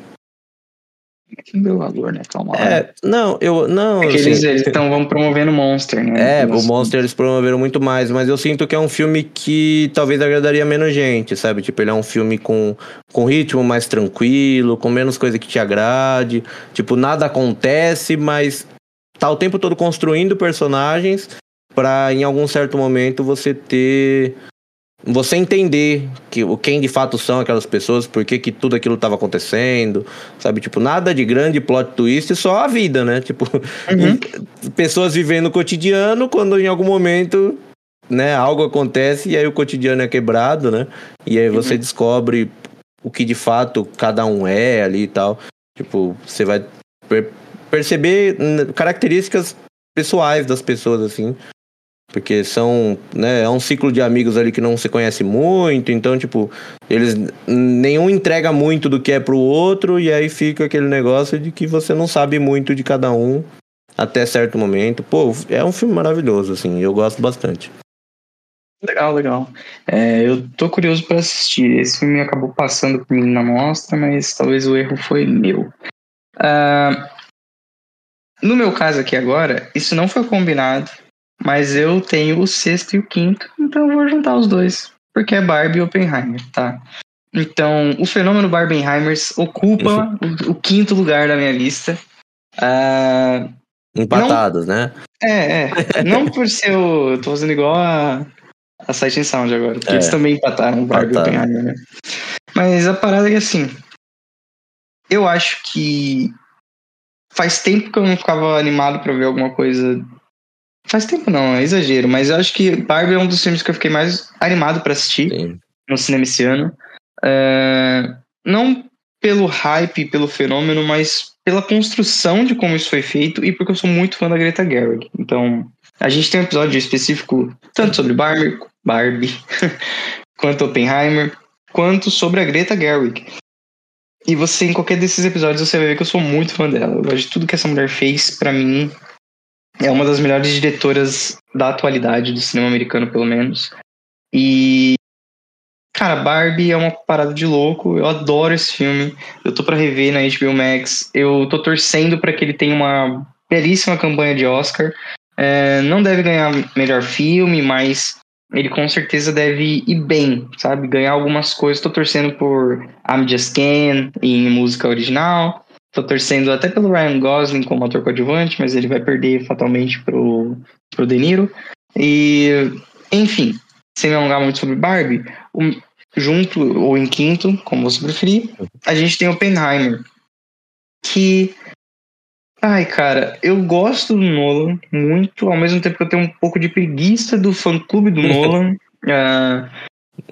Não deu valor, né? Calma lá. É, não, eu não, É assim, eles estão vão promovendo Monster, né? É, o Nossa. Monster eles promoveram muito mais, mas eu sinto que é um filme que talvez agradaria menos gente, sabe? Tipo, ele é um filme com, com ritmo mais tranquilo, com menos coisa que te agrade. Tipo, nada acontece, mas tá o tempo todo construindo personagens pra em algum certo momento você ter. Você entender que, o quem de fato são aquelas pessoas, por que, que tudo aquilo estava acontecendo, sabe? Tipo, nada de grande plot twist, só a vida, né? Tipo, Uhum. [LAUGHS] pessoas vivendo o cotidiano quando em algum momento né algo acontece e aí o cotidiano é quebrado né e aí você descobre o que de fato cada um é ali e tal tipo você vai perceber hum, características pessoais das pessoas assim porque são né é um ciclo de amigos ali que não se conhece muito então tipo eles nenhum entrega muito do que é pro outro e aí fica aquele negócio de que você não sabe muito de cada um até certo momento. Pô, é um filme maravilhoso, assim, eu gosto bastante. Legal, legal. É, eu tô curioso pra assistir. Esse filme acabou passando por mim na mostra, mas talvez o erro foi meu. Ah, no meu caso aqui agora, isso não foi combinado, mas eu tenho o sexto e o quinto, então eu vou juntar os dois, porque é Barbie e Oppenheimer, tá? Então, o fenômeno Barbenheimers ocupa o, o quinto lugar da minha lista. Ah, Empatados, né? é, é. Não por ser o. Eu tô fazendo igual a, a Sight and Sound agora. Porque É. eles também empataram o Barbie e Empataram. Oppenheimer, né? Mas a parada é que assim. Eu acho que. Faz tempo que eu não ficava animado pra ver alguma coisa. Faz tempo não, é exagero. Mas eu acho que Barbie é um dos filmes que eu fiquei mais animado pra assistir Sim. no cinema esse ano. É, não pelo hype, pelo fenômeno, mas pela construção de como isso foi feito e porque eu sou muito fã da Greta Gerwig. Então, a gente tem um episódio específico tanto sobre Barbie, Barbie [LAUGHS] quanto Oppenheimer, quanto sobre a Greta Gerwig. E você, em qualquer desses episódios, você vai ver que eu sou muito fã dela. Eu gosto de tudo que essa mulher fez, pra mim. É uma das melhores diretoras da atualidade, do cinema americano, pelo menos. E Cara, Barbie é uma parada de louco. Eu adoro esse filme. Eu tô pra rever na HBO Max. Eu tô torcendo pra que ele tenha uma belíssima campanha de Oscar. É, não deve ganhar melhor filme, mas ele com certeza deve ir bem, sabe? Ganhar algumas coisas. Tô torcendo por I'm Just Ken em música original. tô torcendo até pelo Ryan Gosling como ator coadjuvante, mas ele vai perder fatalmente pro, pro De Niro. E, enfim, sem me alongar muito sobre Barbie, um, junto ou em quinto, como você preferir, a gente tem Oppenheimer, que Ai, cara, eu gosto do Nolan muito, ao mesmo tempo que eu tenho um pouco de preguiça do fã-clube do [LAUGHS] Nolan. Uh,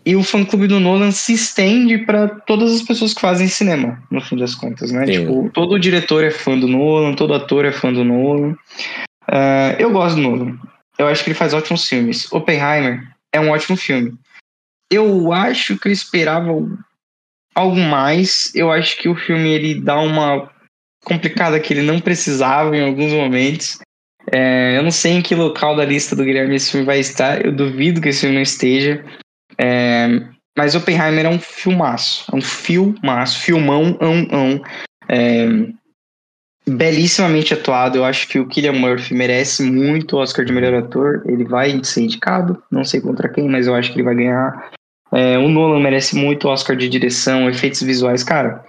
e o fã-clube do Nolan se estende para todas as pessoas que fazem cinema, no fim das contas, né? Sim. Tipo, todo diretor é fã do Nolan, todo ator é fã do Nolan. Uh, eu gosto do Nolan. Eu acho que ele faz ótimos filmes. Oppenheimer é um ótimo filme. Eu acho que eu esperava algo mais. Eu acho que o filme ele dá uma complicada que ele não precisava em alguns momentos. É, eu não sei em que local da lista do Guilherme esse filme vai estar, eu duvido que esse filme não esteja. É, mas Oppenheimer é um filmaço, é um filmaço, filmão, ão, ão. É, belíssimamente atuado. Eu acho que o Killian Murphy merece muito o Oscar de melhor ator. Ele vai ser indicado, não sei contra quem, mas eu acho que ele vai ganhar. É, o Nolan merece muito o Oscar de direção, efeitos visuais. Cara,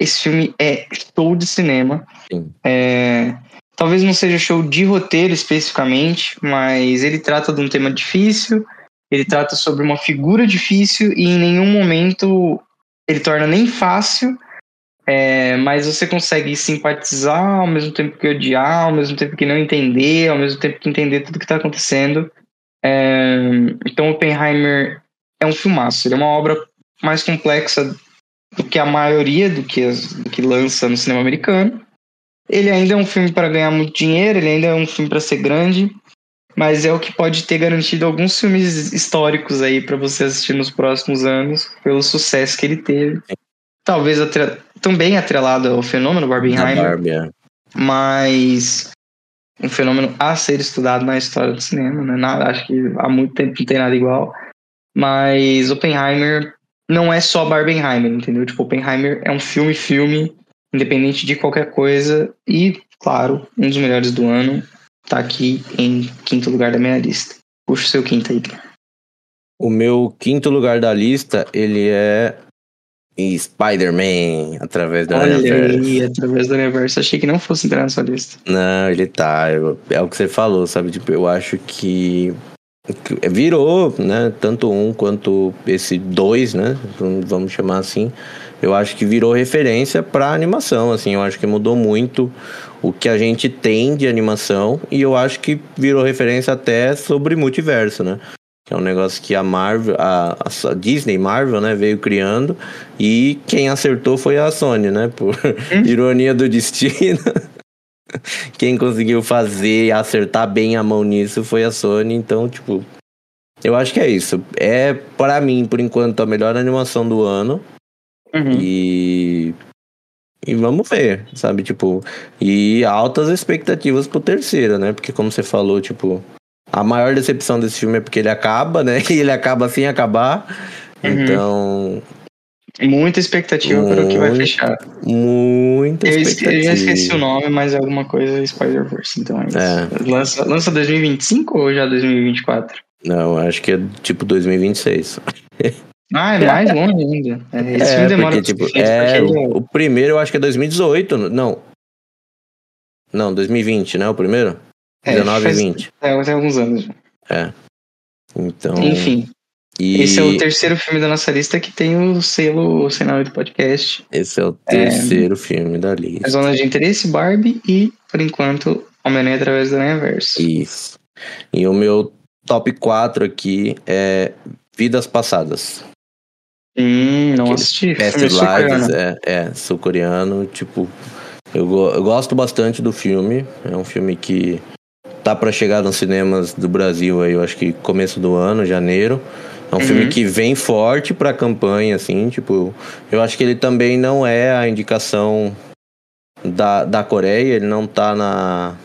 esse filme é show de cinema. É, talvez não seja show de roteiro especificamente, mas ele trata de um tema difícil, ele trata sobre uma figura difícil e em nenhum momento ele torna nem fácil, é, mas você consegue simpatizar ao mesmo tempo que odiar, ao mesmo tempo que não entender, ao mesmo tempo que entender tudo que está acontecendo. É, então, Oppenheimer é um filmaço, ele é uma obra mais complexa do que a maioria do que, do que lança no cinema americano. Ele ainda é um filme para ganhar muito dinheiro, ele ainda é um filme para ser grande, mas é o que pode ter garantido alguns filmes históricos aí para você assistir nos próximos anos, pelo sucesso que ele teve. Talvez atre... também atrelado ao fenômeno Barbenheimer, Barbie, é. mas um fenômeno a ser estudado na história do cinema, né? Nada, acho que há muito tempo não tem nada igual. Mas Oppenheimer não é só Barbenheimer, entendeu? Tipo, Oppenheimer é um filme-filme, independente de qualquer coisa. E, claro, um dos melhores do ano tá aqui em quinto lugar da minha lista. Puxa o seu quinto aí. O meu quinto lugar da lista, ele é Spider-Man, através da Olha aí, através do universo. Achei que não fosse entrar nessa lista. Não, ele tá. É o que você falou, sabe? Tipo, eu acho que virou, né, tanto um quanto esse dois, né, vamos chamar assim, eu acho que virou referência para animação, assim, eu acho que mudou muito o que a gente tem de animação e eu acho que virou referência até sobre multiverso, né? Que é um negócio que a Marvel, a, a Disney Marvel, né, veio criando e quem acertou foi a Sony, né? Por hum? [LAUGHS] ironia do destino. [LAUGHS] Quem conseguiu fazer e acertar bem a mão nisso foi a Sony, então, tipo. Eu acho que é isso. É, para mim, por enquanto, a melhor animação do ano. Uhum. E. E vamos ver, sabe? Tipo. E altas expectativas pro terceiro, né? Porque, como você falou, tipo. A maior decepção desse filme é porque ele acaba, né? [LAUGHS] E ele acaba sem acabar. Uhum. Então, Muita expectativa para o que vai fechar. Muita eu expectativa. Eu já esqueci o nome, mas é alguma coisa Spider-Verse. Então é é. Lança, lança 2025 ou já 2024? Não, acho que é tipo 2026. [LAUGHS] Ah, é mais longe ainda. É, esse é, demora porque, tipo, é, o, o primeiro eu acho que é 2018. Não. Não, 2020, né? O primeiro? É, 19 e 20. É, tem alguns anos. É. Então. Enfim. E... Esse é o terceiro filme da nossa lista que tem o selo o cenário do podcast. Esse é o terceiro é... filme da lista. A Zona de Interesse, Barbie e, por enquanto, Homem-Aranha através do Universo. Isso. E o meu top 4 aqui é Vidas Passadas. Hum, não assisti. Past Lives, é, é, sul-coreano. Tipo, eu, eu gosto bastante do filme. É um filme que tá para chegar nos cinemas do Brasil aí, eu acho que começo do ano, janeiro. É um uhum. filme que vem forte pra campanha, assim, tipo, eu acho que ele também não é a indicação da, da Coreia, ele não tá na,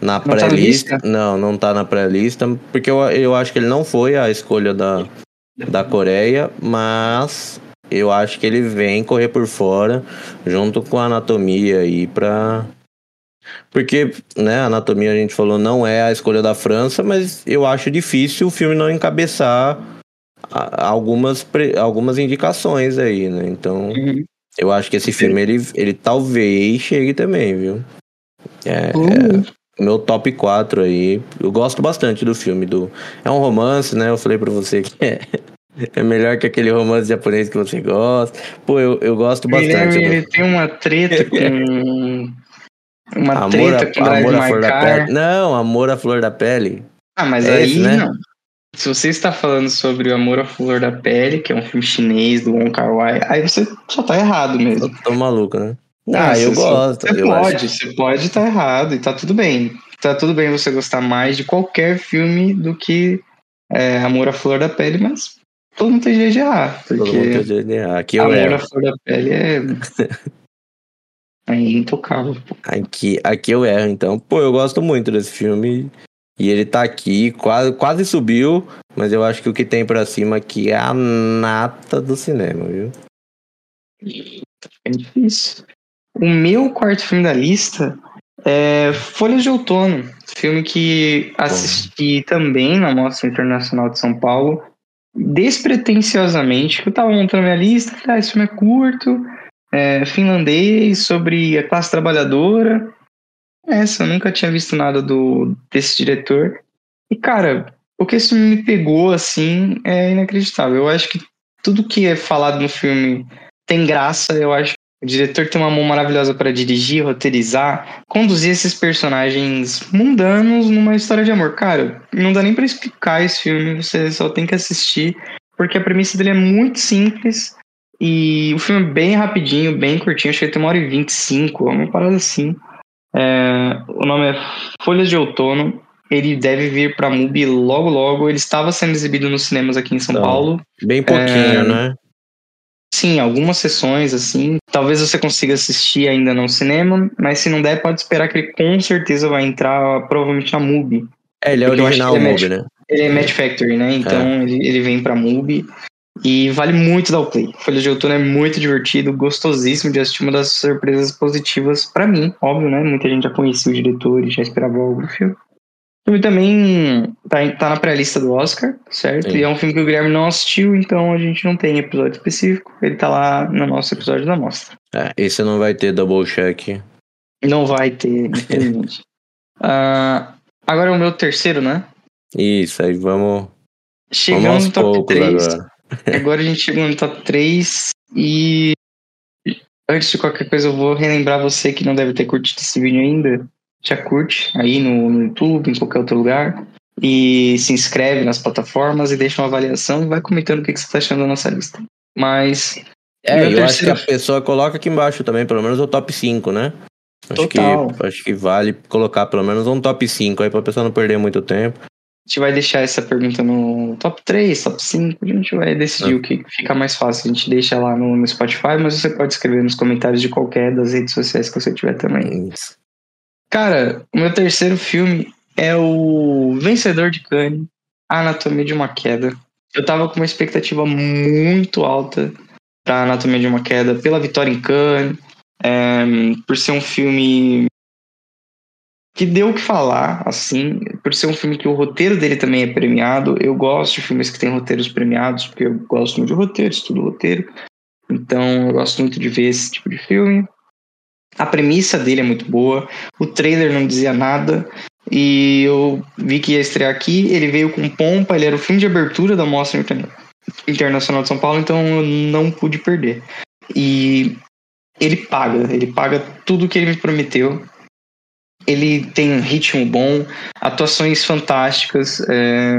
na tá pré-lista. Tá não, não tá na pré-lista, porque eu, eu acho que ele não foi a escolha da, da Coreia, mas eu acho que ele vem correr por fora, junto com a anatomia aí pra. Porque, né, a anatomia a gente falou não é a escolha da França, mas eu acho difícil o filme não encabeçar algumas, algumas indicações aí, né? Então, uhum. Eu acho que esse filme, ele, ele talvez chegue também, viu? É, Uhum. é meu top 4 aí. Eu gosto bastante do filme. Do... É um romance, né? Eu falei pra você que é, [LAUGHS] é melhor que aquele romance japonês que você gosta. Pô, eu, eu gosto bastante. do- ele tem uma treta com. [LAUGHS] Uma Amor, treta a, com amor à flor da pele. Não, amor à flor da pele. Ah, mas É aí esse, né? não. Se você está falando sobre o Amor à Flor da Pele, que é um filme chinês do Wong Kar Wai, aí você só tá errado mesmo. Eu tô maluco, né? Ah, Ah, eu gosto. Você eu pode, acho. você pode estar errado e tá tudo bem. Tá tudo bem você gostar mais de qualquer filme do que é, Amor à Flor da Pele, mas todo mundo tem jeito de errar. Todo mundo tem direito de errar. Aqui eu Amor erro. à Flor da Pele é. [LAUGHS] é intocável. Aqui, aqui eu erro, então. Pô, eu gosto muito desse filme. E ele tá aqui, quase, quase subiu, mas eu acho que o que tem pra cima aqui é a nata do cinema, viu? É difícil. O meu quarto filme da lista é Folhas de Outono, filme que assisti também na Mostra Internacional de São Paulo, despretensiosamente, que eu tava montando minha lista, falei, ah, esse filme é curto, é finlandês, sobre a classe trabalhadora. Essa, eu nunca tinha visto nada do desse diretor. E, cara, o que esse filme me pegou, assim, é inacreditável. Eu acho que tudo que é falado no filme tem graça, eu acho. O diretor tem uma mão maravilhosa para dirigir, roteirizar, conduzir esses personagens mundanos numa história de amor. Cara, não dá nem para explicar esse filme, você só tem que assistir, porque a premissa dele é muito simples e o filme é bem rapidinho, bem curtinho, acho que ele tem uma hora e vinte e cinco, uma parada assim. É, o nome é Folhas de Outono. Ele deve vir pra MUBI logo logo. Ele estava sendo exibido nos cinemas aqui em São Então. Paulo. Bem pouquinho, É, né? Sim, algumas sessões, assim. Talvez você consiga assistir ainda no cinema, mas se não der, pode esperar que ele com certeza vai entrar provavelmente na MUBI. É, ele é porque original ele é MUBI, né? Ele é Match Factory, né? Então ele, ele vem pra MUBI e vale muito dar o play. Folha de Outono é muito divertido, gostosíssimo de assistir, uma das surpresas positivas pra mim, óbvio, né? Muita gente já conhecia o diretor e já esperava algo do filme. O filme também tá, tá na pré-lista do Oscar, certo? Sim. E é um filme que o Guilherme não assistiu, então a gente não tem episódio específico. Ele tá lá no nosso episódio da mostra. É, esse não vai ter double check. Não vai ter, [LAUGHS] infelizmente. Ah, agora é o meu terceiro, né? Isso, aí vamos, vamos Chegamos aos no top poucos 3. agora. Agora a gente chegou no top 3 e antes de qualquer coisa eu vou relembrar você que não deve ter curtido esse vídeo ainda. Já curte aí no, no YouTube, em qualquer outro lugar. E se inscreve nas plataformas e deixa uma avaliação e vai comentando o que, que você está achando da nossa lista. Mas É, eu acho que terceiro- a pessoa coloca aqui embaixo também, pelo menos o top 5, né? Acho que, Total. acho que vale colocar pelo menos um top 5 aí pra pessoa não perder muito tempo. A gente vai deixar essa pergunta no top 3, top 5. A gente vai decidir Ah. o que fica mais fácil. A gente deixa lá no, no Spotify, mas você pode escrever nos comentários de qualquer das redes sociais que você tiver também. Isso. Cara, o meu terceiro filme é o Vencedor de Cannes, Anatomia de uma Queda. Eu tava com uma expectativa muito alta pra Anatomia de uma Queda pela vitória em Cannes, é, por ser um filme que deu o que falar, assim, por ser um filme que o roteiro dele também é premiado. Eu gosto de filmes que têm roteiros premiados, porque eu gosto muito de roteiro, estudo roteiro. Então eu gosto muito de ver esse tipo de filme. A premissa dele é muito boa. O trailer não dizia nada. E eu vi que ia estrear aqui. Ele veio com pompa. Ele era o filme de abertura da Mostra Interna- Internacional de São Paulo. Então eu não pude perder. E ele paga. Ele paga tudo que ele me prometeu. Ele tem um ritmo bom, atuações fantásticas, é,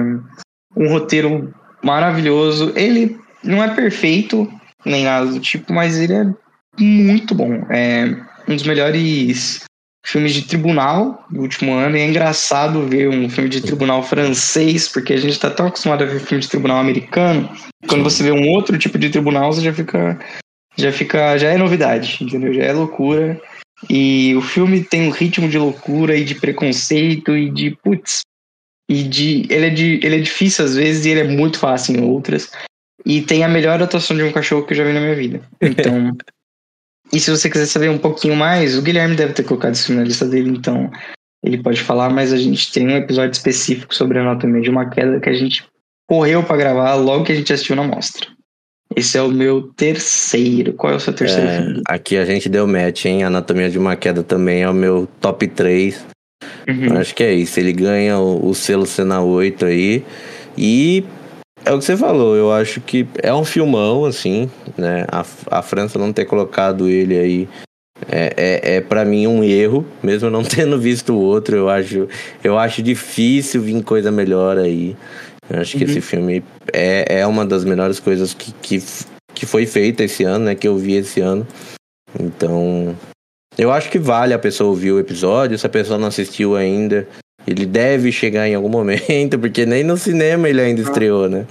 um roteiro maravilhoso. Ele não é perfeito, nem nada do tipo, mas ele é muito bom. É um dos melhores filmes de tribunal do último ano. E é engraçado ver um filme de tribunal francês, porque a gente está tão acostumado a ver filme de tribunal americano. Quando você vê um outro tipo de tribunal, você já fica. Já fica. Já é novidade, entendeu? Já é loucura. E o filme tem um ritmo de loucura e de preconceito e de. Putz. E de. Ele é, de, ele é difícil às vezes e ele é muito fácil em outras. E tem a melhor atuação de um cachorro que eu já vi na minha vida. Então. [LAUGHS] e se você quiser saber um pouquinho mais, o Guilherme deve ter colocado isso na lista dele, então ele pode falar, mas a gente tem um episódio específico sobre a anatomia de uma queda que a gente correu para gravar logo que a gente assistiu na mostra. Esse é o meu terceiro. Qual é o seu terceiro É, filme? aqui a gente deu match, hein? Anatomia de uma Queda também é o meu top 3. Uhum. Acho que é isso. Ele ganha o, o selo Cena 8 aí. E é o que você falou. Eu acho que é um filmão, assim, né? A, a França não ter colocado ele aí é, é, é para mim um erro, mesmo não [LAUGHS] tendo visto o outro. Eu acho, eu acho difícil vir coisa melhor aí. Eu acho que Uhum. esse filme é, é uma das melhores coisas que, que, que foi feita esse ano, né? Que eu vi esse ano. Então, eu acho que vale a pessoa ouvir o episódio. Se a pessoa não assistiu ainda, ele deve chegar em algum momento, [LAUGHS] porque nem no cinema ele ainda estreou, né?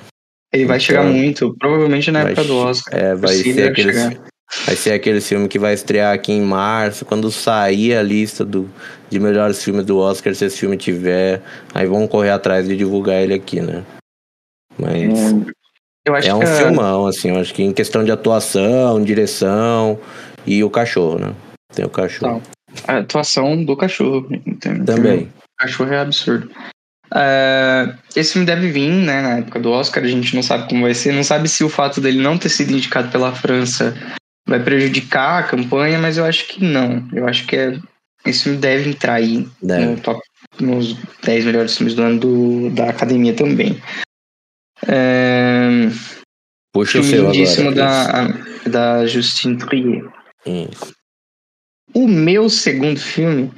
Ele vai chegar Então, muito, provavelmente na época do Oscar. É, vai ser aquele, chegar. Vai ser aquele filme que vai estrear aqui em março, quando sair a lista do, de melhores filmes do Oscar, se esse filme tiver, aí vão correr atrás de divulgar ele aqui, né? Mas acho é um que a- filmão, assim, eu acho que em questão de atuação, direção e o cachorro, né? Tem o cachorro a atuação do cachorro. entende? também. O cachorro é absurdo. É, esse filme deve vir, né, na época do Oscar, a gente não sabe como vai ser, não sabe se o fato dele não ter sido indicado pela França vai prejudicar a campanha, mas eu acho que não. Eu acho que é, esse filme deve entrar aí Deve. no top, nos 10 melhores filmes do ano do, da academia também. É, Puxa o filme seu agora. da, da Justine Trier. O meu segundo filme.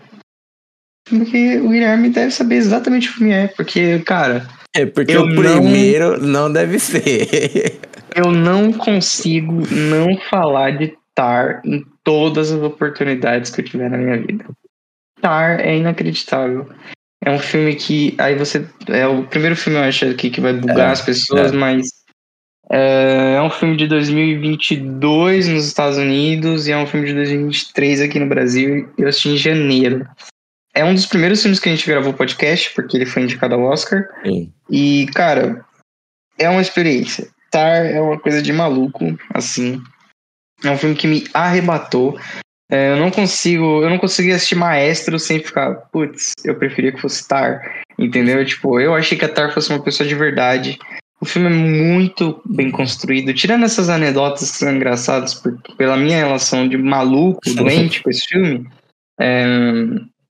Porque o Guilherme deve saber exatamente o que filme é. Porque, cara, É porque Eu o não- primeiro não deve ser. [LAUGHS] eu não consigo não falar de Tar em todas as oportunidades que eu tiver na minha vida. Tar é inacreditável. É um filme que. Aí você. É o primeiro filme, eu acho, aqui que vai bugar É, as pessoas, é. mas. É, é um filme de 2022 nos Estados Unidos e é um filme de 2023 aqui no Brasil. Eu assisti em janeiro. É um dos primeiros filmes que a gente gravou podcast, porque ele foi indicado ao Oscar. Sim. E, cara, é uma experiência. Tar é uma coisa de maluco, assim. É um filme que me arrebatou. É, eu não consigo, eu não consegui assistir Maestro sem ficar, putz, eu preferia que fosse Tar, entendeu? Tipo, eu achei que a Tar fosse uma pessoa de verdade. O filme é muito bem construído, tirando essas anedotas que são engraçadas por- pela minha relação de maluco, doente com esse filme. É,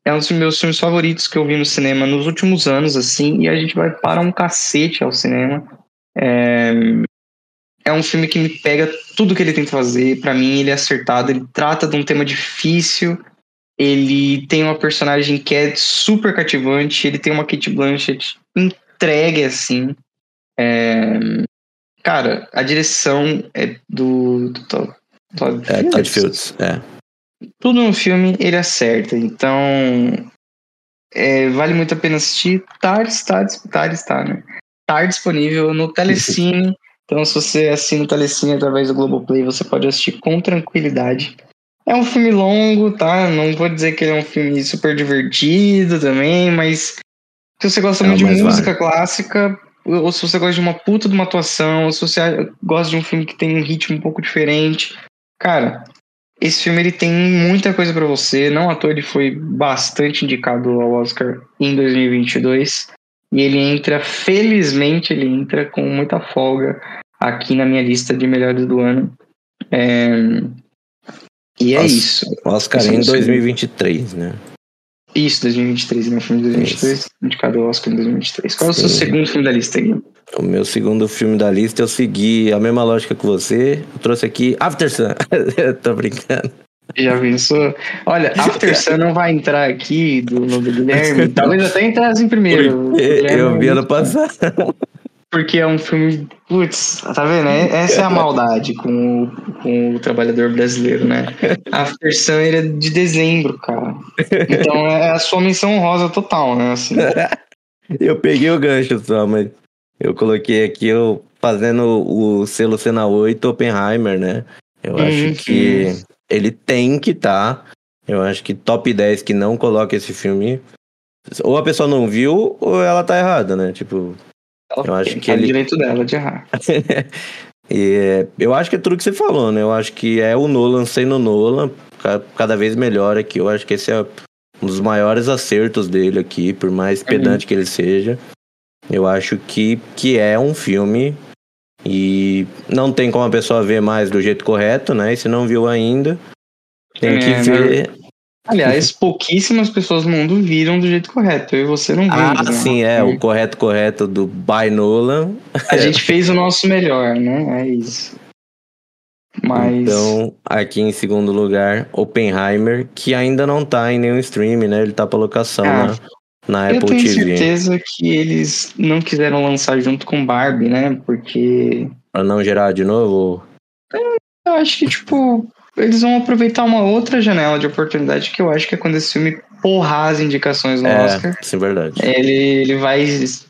é um dos meus filmes favoritos que eu vi no cinema nos últimos anos, assim, e a gente vai para um cacete ao cinema. É, é um filme que me pega tudo que ele tenta fazer. Pra mim, ele é acertado, ele trata de um tema difícil. Ele tem uma personagem que é super cativante. Ele tem uma Kate Blanchett entregue assim. É, Cara, a direção é do, do Todd- Todd É, Todd Fields. É. tudo no filme ele acerta. Então, é, vale muito a pena assistir. Tá, está, tá, está, né? Tá disponível no Telecine. Então, se você assina o Telecine através do Globoplay, você pode assistir com tranquilidade. É um filme longo, tá? Não vou dizer que ele é um filme super divertido também, mas se você gosta Não, muito de música clássica, ou se você gosta de uma puta de uma atuação, ou se você gosta de um filme que tem um ritmo um pouco diferente, cara, esse filme ele tem muita coisa pra você. Não à toa ele foi bastante indicado ao Oscar em 2022. E ele entra, felizmente, ele entra com muita folga aqui na minha lista de melhores do ano. É, E é Nossa. isso. Oscar Esse é em o segundo. 2023, né? Isso, 2023, meu filme de 2023, indicado ao Oscar em 2023. Qual é o seu Sim. segundo filme da lista aí? O meu segundo filme da lista, eu segui a mesma lógica que você. Eu trouxe aqui After Sun. [LAUGHS] Tô brincando. Já pensou? Olha, [LAUGHS] After Sun não vai entrar aqui do, no do Guilherme. [LAUGHS] Talvez até entrasse em primeiro. Eu vi é ano passado. Porque é um filme. Putz, tá vendo? É- Essa é a maldade com o, com o trabalhador brasileiro, né? After Sun ele é de dezembro, cara. Então é a sua menção honrosa total, né? Assim, Eu peguei o gancho só, mas eu coloquei aqui eu fazendo o selo Cena 8 Oppenheimer, né? Eu Uhum. acho que ele tem que estar. Eu acho que top 10 que não coloca esse filme. Ou a pessoa não viu, ou ela tá errada, né? Tipo, ela Eu acho que ele- direito dela de errar. [LAUGHS] E eu acho que é tudo que você falou, né? Eu acho que é o Nolan sendo Nolan, ca- cada vez melhor aqui. Eu acho que esse é um dos maiores acertos dele aqui, por mais pedante que ele seja. Eu acho que, que é um filme E não tem como a pessoa ver mais do jeito correto, né? E se não viu ainda, tem que É, ver. Aliás, [LAUGHS] pouquíssimas pessoas no mundo viram do jeito correto. Eu e você não Ah, vimos. né? sim, é. O correto correto do By Nolan. A [LAUGHS] gente fez o nosso melhor, né? É isso. Mas. Então, aqui em segundo lugar, Oppenheimer, que ainda não tá em nenhum stream, né? Ele tá pra locação Ah, na, na eu Apple tenho TV. certeza que eles não quiseram lançar junto com Barbie, né? Porque Pra não gerar de novo. eu acho que, tipo, eles vão aproveitar uma outra janela de oportunidade que eu acho que é quando esse filme porrar as indicações no É, Oscar. sim, verdade. Ele, ele vai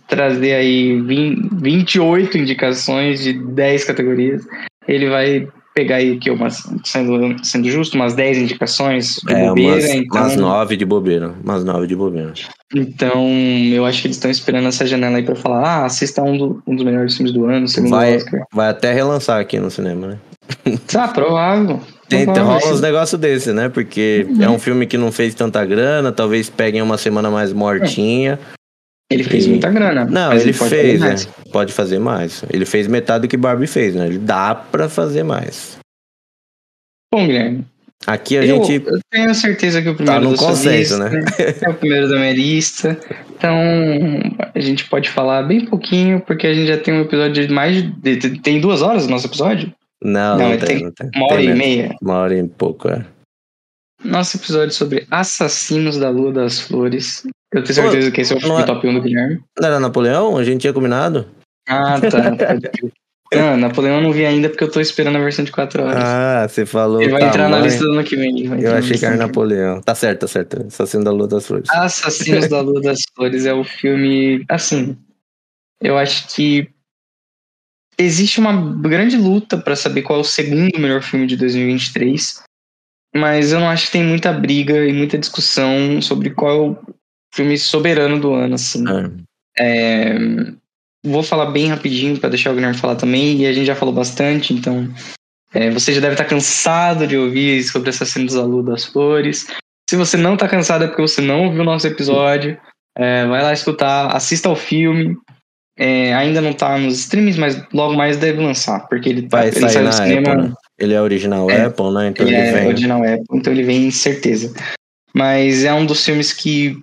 trazer aí 20, 28 indicações de 10 categorias. Ele vai pegar aí, que umas, sendo, sendo justo, umas 10 indicações de É, bobeira. umas, então, umas nove de bobeira. Umas nove de bobeira. então, eu acho que eles estão esperando essa janela aí pra falar: ah, assista um, do- um dos melhores filmes do ano, segundo Vai, Oscar. vai até relançar aqui no cinema, né? [LAUGHS] Tá, provável. Tem, provável. rola uns negócios desse, né? Porque Uhum. é um filme que não fez tanta grana, talvez peguem uma semana mais mortinha. Ele fez E- muita grana. Não, mas ele, pode fez, fazer né? mais. Pode fazer mais. Ele fez metade do que Barbie fez, né? Ele dá pra fazer mais. Bom, Guilherme, Aqui a eu, gente eu tenho certeza que o primeiro Tá no consenso, lista né? é o primeiro da minha lista. Então, a gente pode falar bem pouquinho, porque a gente já tem um episódio de mais de. Tem duas horas o nosso episódio? Não, Não, não, ele tem, não tem. Uma hora Tem e meia. Uma hora e pouco, é. Nosso episódio sobre Assassinos da Lua das Flores. Eu tenho certeza que esse é o não é- top 1 do Guilherme. Não era Napoleão? A gente tinha combinado? Ah, tá. [LAUGHS] Não, Napoleão eu não vi ainda porque eu tô esperando a versão de 4 horas. Ah, você falou. ele vai entrar na tamanho. lista do ano que vem. Eu na achei que era. Napoleão. Tá certo, tá certo. Assassino da Lua das Flores. Assassinos da Lua das Flores é o filme. Assim, eu acho que existe uma grande luta pra saber qual é o segundo melhor filme de 2023, mas eu não acho que tem muita briga e muita discussão sobre qual é o filme soberano do ano, assim. Ah, É, vou falar bem rapidinho pra deixar o Guilherme falar também, e a gente já falou bastante, então é, você já deve estar cansado de ouvir sobre Assassinos da Lua das Flores. Se você não tá cansado é porque você não ouviu o nosso episódio, é, vai lá escutar, assista ao filme. É, ainda não tá nos streams, mas logo mais deve lançar, porque ele, tá, Vai ele sair saiu na do cinema. Apple, né? Ele é original É. Apple, né? Então Ele ele, é vem. original Apple, então ele vem certeza. Mas é um dos filmes que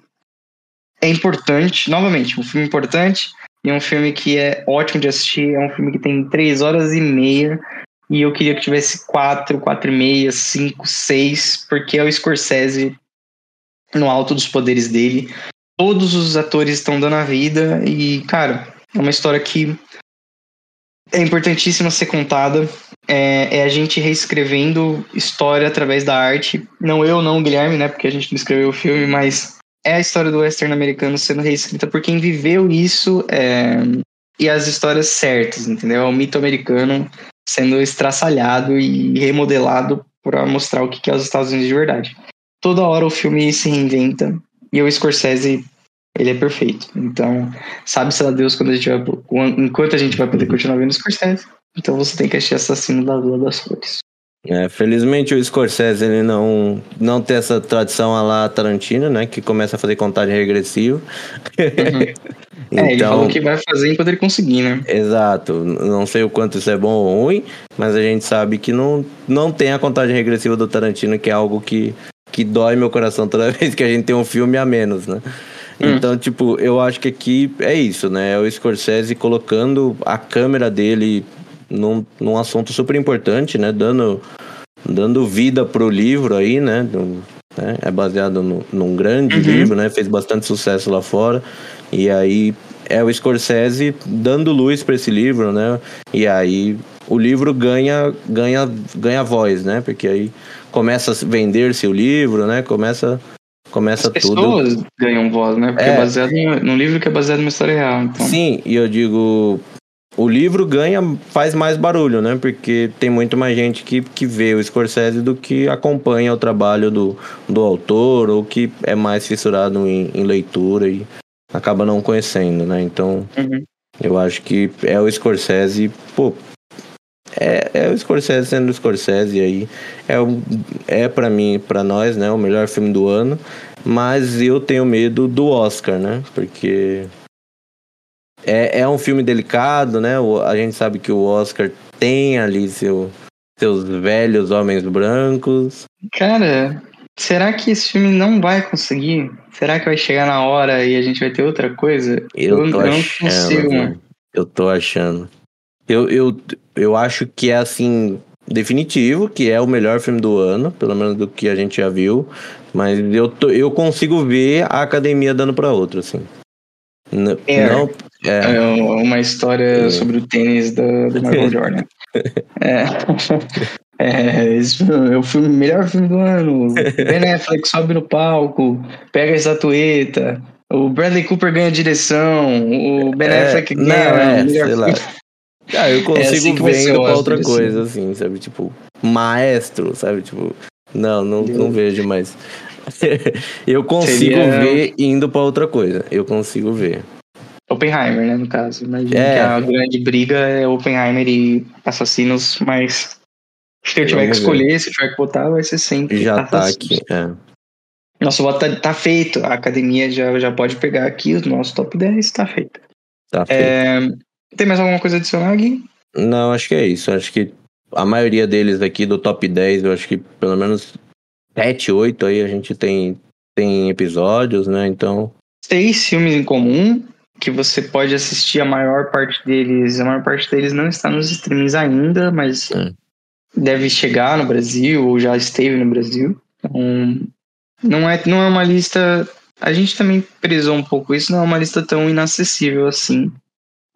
é importante, novamente, um filme importante e um filme que é ótimo de assistir. É um filme que tem três horas e meia e eu queria que tivesse quatro, quatro e meia, cinco, seis, porque é o Scorsese no alto dos poderes dele. Todos os atores estão dando a vida e, cara, é uma história que é importantíssima ser contada é, é a gente reescrevendo história através da arte. Não eu, não o Guilherme, né? Porque a gente não escreveu o filme, mas é a história do western americano sendo reescrita por quem viveu isso é, e as histórias certas, entendeu? É o mito americano sendo estraçalhado e remodelado para mostrar o que é os Estados Unidos de verdade. Toda hora o filme se reinventa e o Scorsese ele é perfeito. Então, sabe-se lá Deus quando a gente vai, enquanto a gente vai poder continuar vendo Scorsese. Então você tem que assistir Assassino da Lua das Flores. É, felizmente o Scorsese ele não, não tem essa tradição a lá Tarantino, né? Que começa a fazer contagem regressiva. Uhum. [LAUGHS] É, ele falou que vai fazer enquanto ele conseguir, né? Exato. Não sei o quanto isso é bom ou ruim, mas a gente sabe que não, não tem a contagem regressiva do Tarantino, que é algo que, que dói meu coração toda [LAUGHS] vez que a gente tem um filme a menos, né? Hum. Então, tipo, eu acho que aqui é isso, né? É o Scorsese colocando a câmera dele num, num assunto super importante, né? Dando, dando vida pro livro aí, né? Do- né? É baseado no, num grande Uhum. livro, né? Fez bastante sucesso lá fora. E aí é o Scorsese dando luz para esse livro, né? E aí o livro ganha, ganha, ganha voz, né? Porque aí começa a vender-se o livro, né? Começa, começa As tudo. pessoas ganham voz, né? Porque é, É. baseado num livro que é baseado numa história real. Então, Sim, e eu digo, o livro ganha, faz mais barulho, né? Porque tem muito mais gente que, que vê o Scorsese do que acompanha o trabalho do, do autor ou que é mais fissurado em, em leitura e acaba não conhecendo, né? Então, Uhum. eu acho que é o Scorsese, pô. É, é o Scorsese sendo o Scorsese aí. É, o- é para mim, para nós, né? O melhor filme do ano. Mas eu tenho medo do Oscar, né? Porque É, é um filme delicado, né? O- A gente sabe que o Oscar tem ali seu, seus velhos homens brancos. Cara, será que esse filme não vai conseguir? Será que vai chegar na hora e a gente vai ter outra coisa? Eu, tô não achando. consigo, velho. mano. Eu tô achando. Eu, eu, eu acho que é assim, definitivo, que é o melhor filme do ano, pelo menos do que a gente já viu. Mas eu, tô, eu consigo ver a academia dando pra outro, assim. N- É. Não, é, É uma história É. sobre o tênis do, do [LAUGHS] Michael Jordan. É. [LAUGHS] É, esse filme é o filme, melhor filme do ano. Ben Affleck sobe no palco, pega a estatueta. O Bradley Cooper ganha direção. O Ben É, Affleck não, ganha é, o melhor sei lá. filme. [LAUGHS] Ah, eu consigo assim que vai ver indo pra outra assim. coisa, assim, sabe? Tipo, maestro, sabe? Tipo, não, não, não vejo mais. eu consigo Seria- ver indo pra outra coisa. Eu consigo ver. Oppenheimer, né, no caso. Imagina É. que a grande briga é Oppenheimer e assassinos, mas se eu tiver que escolher, se tiver que votar, vai ser sempre Já tá assassinos. aqui. É. Nosso voto tá, tá feito. A academia já, já pode pegar aqui o nosso top 10, tá feito. Tá feito. É, tem mais alguma coisa a adicionar, Gui? Não, acho que é isso. Acho que a maioria deles aqui do top 10, eu acho que pelo menos 7, 8 aí a gente tem, tem episódios, né? Então, Seis filmes em comum que você pode assistir a maior parte deles. A maior parte deles não está nos streams ainda, mas É. deve chegar no Brasil ou já esteve no Brasil. Então, não é, não é uma lista. A gente também prezou um pouco isso, não é uma lista tão inacessível assim.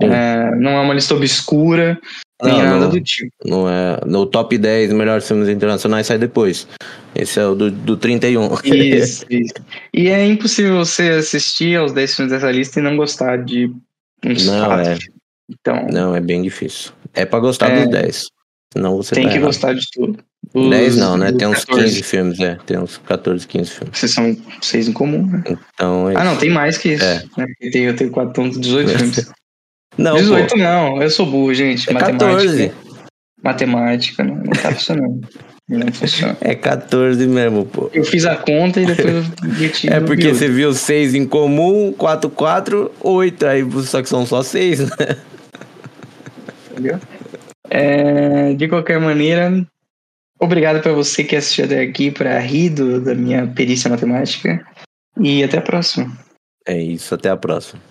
Sim. É, não é uma lista obscura, nem Não, nada não. do tipo. não é. No top 10 melhores filmes internacionais sai depois. Esse é o do, do 31. Isso, [LAUGHS] isso. E é impossível você assistir aos 10 filmes dessa lista e não gostar de uns Não, quatro. é. Então, Não, é bem difícil. É pra gostar É. dos 10. Senão você tem tá que errado. gostar de tudo. 10 Os- não, né? Tem uns 14. 15 filmes, é. Tem uns 14, 15 filmes. Vocês são seis em comum, né? Então é Ah, não, tem mais que isso. É. né? Eu tenho, eu tenho quatro, então, 18 [LAUGHS] filmes. Não, 18 pô, não, eu sou burro, gente. é Matemática. 14. Matemática, não, não tá funcionando. Não funciona. É 14 mesmo, pô. Eu fiz a conta e depois eu É porque você viu 6 em comum, 4, 4, 8. Aí, só que são só 6, né? entendeu? É, de qualquer maneira, obrigado pra você que assistiu até aqui pra rir do- da minha perícia matemática. E até a próxima. É isso, até a próxima.